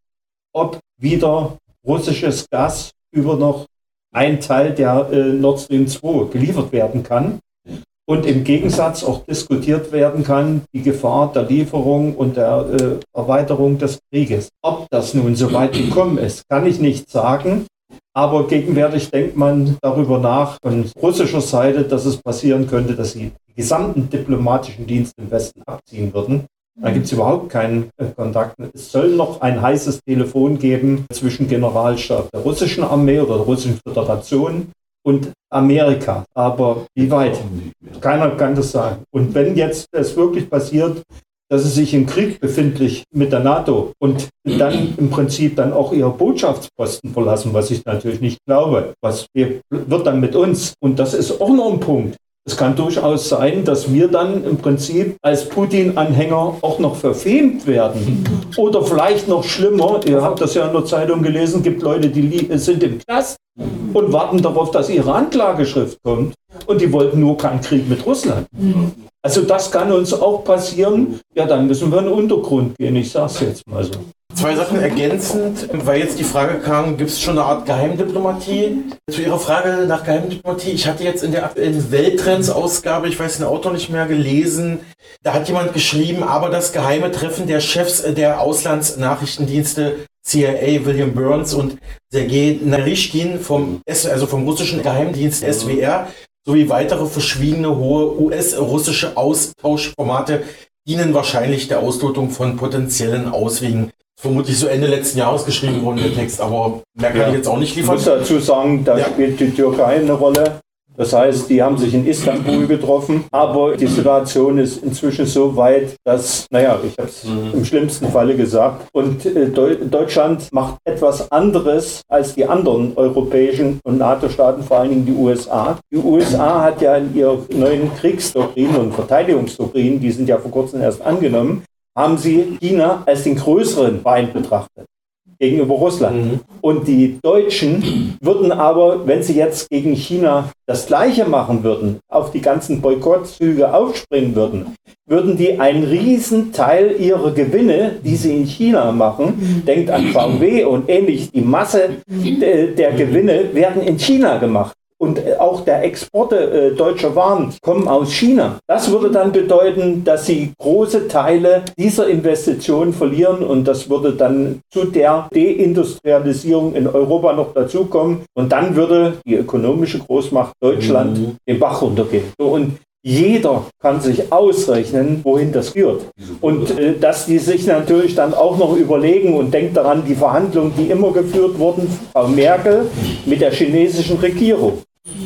ob wieder russisches Gas über noch ein Teil der äh, Nord Stream 2 geliefert werden kann. Und im Gegensatz auch diskutiert werden kann, die Gefahr der Lieferung und der äh, Erweiterung des Krieges. Ob das nun so weit gekommen ist, kann ich nicht sagen. Aber gegenwärtig denkt man darüber nach von russischer Seite, dass es passieren könnte, dass sie die gesamten diplomatischen Dienste im Westen abziehen würden da gibt es überhaupt keinen äh, Kontakt. Es soll noch ein heißes Telefon geben zwischen Generalstab der russischen Armee oder der russischen Föderation und Amerika. Aber wie weit? Keiner kann das sagen. Und wenn jetzt es wirklich passiert, dass es sich im Krieg befindlich mit der NATO und dann im Prinzip dann auch ihre Botschaftsposten verlassen, was ich natürlich nicht glaube. Was wird dann mit uns? Und das ist auch noch ein Punkt. Es kann durchaus sein, dass wir dann im Prinzip als Putin-Anhänger auch noch verfemt werden. Oder vielleicht noch schlimmer, ihr habt das ja in der Zeitung gelesen, gibt Leute, die sind im Knast und warten darauf, dass ihre Anklageschrift kommt. Und die wollten nur keinen Krieg mit Russland. Also das kann uns auch passieren. Ja, dann müssen wir in den Untergrund gehen. Ich sage es jetzt mal so. Zwei Sachen ergänzend, weil jetzt die Frage kam, gibt es schon eine Art Geheimdiplomatie? Zu Ihrer Frage nach Geheimdiplomatie, ich hatte jetzt in der aktuellen Welttrends-Ausgabe, ich weiß den Autor nicht mehr, gelesen, da hat jemand geschrieben, aber das geheime Treffen der Chefs der Auslandsnachrichtendienste CIA, William Burns und Sergei Narishkin vom, also vom russischen Geheimdienst SWR sowie weitere verschwiegene hohe US-russische Austauschformate dienen wahrscheinlich der Auslotung von potenziellen Auswegen vermutlich so Ende letzten Jahres geschrieben worden, der Text, aber mehr kann ja. ich jetzt auch nicht liefern. Ich muss dazu sagen, da ja. spielt die Türkei eine Rolle. Das heißt, die haben sich in Istanbul getroffen, aber die Situation ist inzwischen so weit, dass, naja, ich habe es mhm. im schlimmsten Falle gesagt, und äh, Deutschland macht etwas anderes als die anderen europäischen und NATO-Staaten, vor allen Dingen die USA. Die USA hat ja in ihrer neuen Kriegsdoktrin und Verteidigungsdoktrin, die sind ja vor kurzem erst angenommen, haben sie China als den größeren Feind betrachtet gegenüber Russland. Mhm. Und die Deutschen würden aber, wenn sie jetzt gegen China das Gleiche machen würden, auf die ganzen Boykottzüge aufspringen würden, würden die einen riesen Teil ihrer Gewinne, die sie in China machen, denkt an VW und ähnlich, die Masse der Gewinne werden in China gemacht und äh, auch der Exporte äh, deutscher Waren kommen aus China. Das würde dann bedeuten, dass sie große Teile dieser Investitionen verlieren und das würde dann zu der Deindustrialisierung in Europa noch dazukommen und dann würde die ökonomische Großmacht Deutschland mhm. den Bach runtergehen. So, und jeder kann sich ausrechnen, wohin das führt. Und äh, dass die sich natürlich dann auch noch überlegen und denkt daran, die Verhandlungen, die immer geführt wurden, Frau Merkel mit der chinesischen Regierung.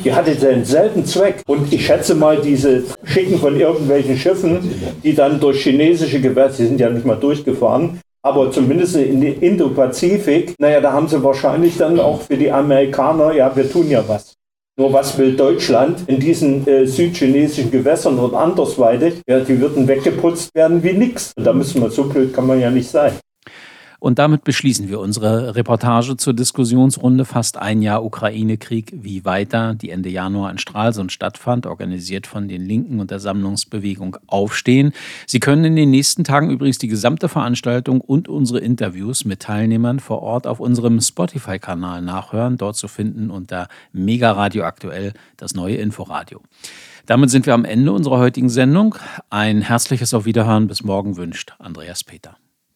Die hatte denselben Zweck. Und ich schätze mal, diese Schicken von irgendwelchen Schiffen, die dann durch chinesische Gewässer, die sind ja nicht mal durchgefahren, aber zumindest in den Indo-Pazifik, naja, da haben sie wahrscheinlich dann auch für die Amerikaner, ja, wir tun ja was. Nur was will Deutschland in diesen äh, südchinesischen Gewässern und andersweitig? Ja, die würden weggeputzt werden wie nix. Da müssen wir, so blöd kann man ja nicht sein. Und damit beschließen wir unsere Reportage zur Diskussionsrunde Fast ein Jahr Ukraine-Krieg, wie weiter, die Ende Januar in Stralsund stattfand, organisiert von den Linken und der Sammlungsbewegung Aufstehen. Sie können in den nächsten Tagen übrigens die gesamte Veranstaltung und unsere Interviews mit Teilnehmern vor Ort auf unserem Spotify-Kanal nachhören, dort zu finden unter Mega Radio aktuell, das neue Inforadio. Damit sind wir am Ende unserer heutigen Sendung. Ein herzliches Auf Wiederhören bis morgen wünscht Andreas Peter.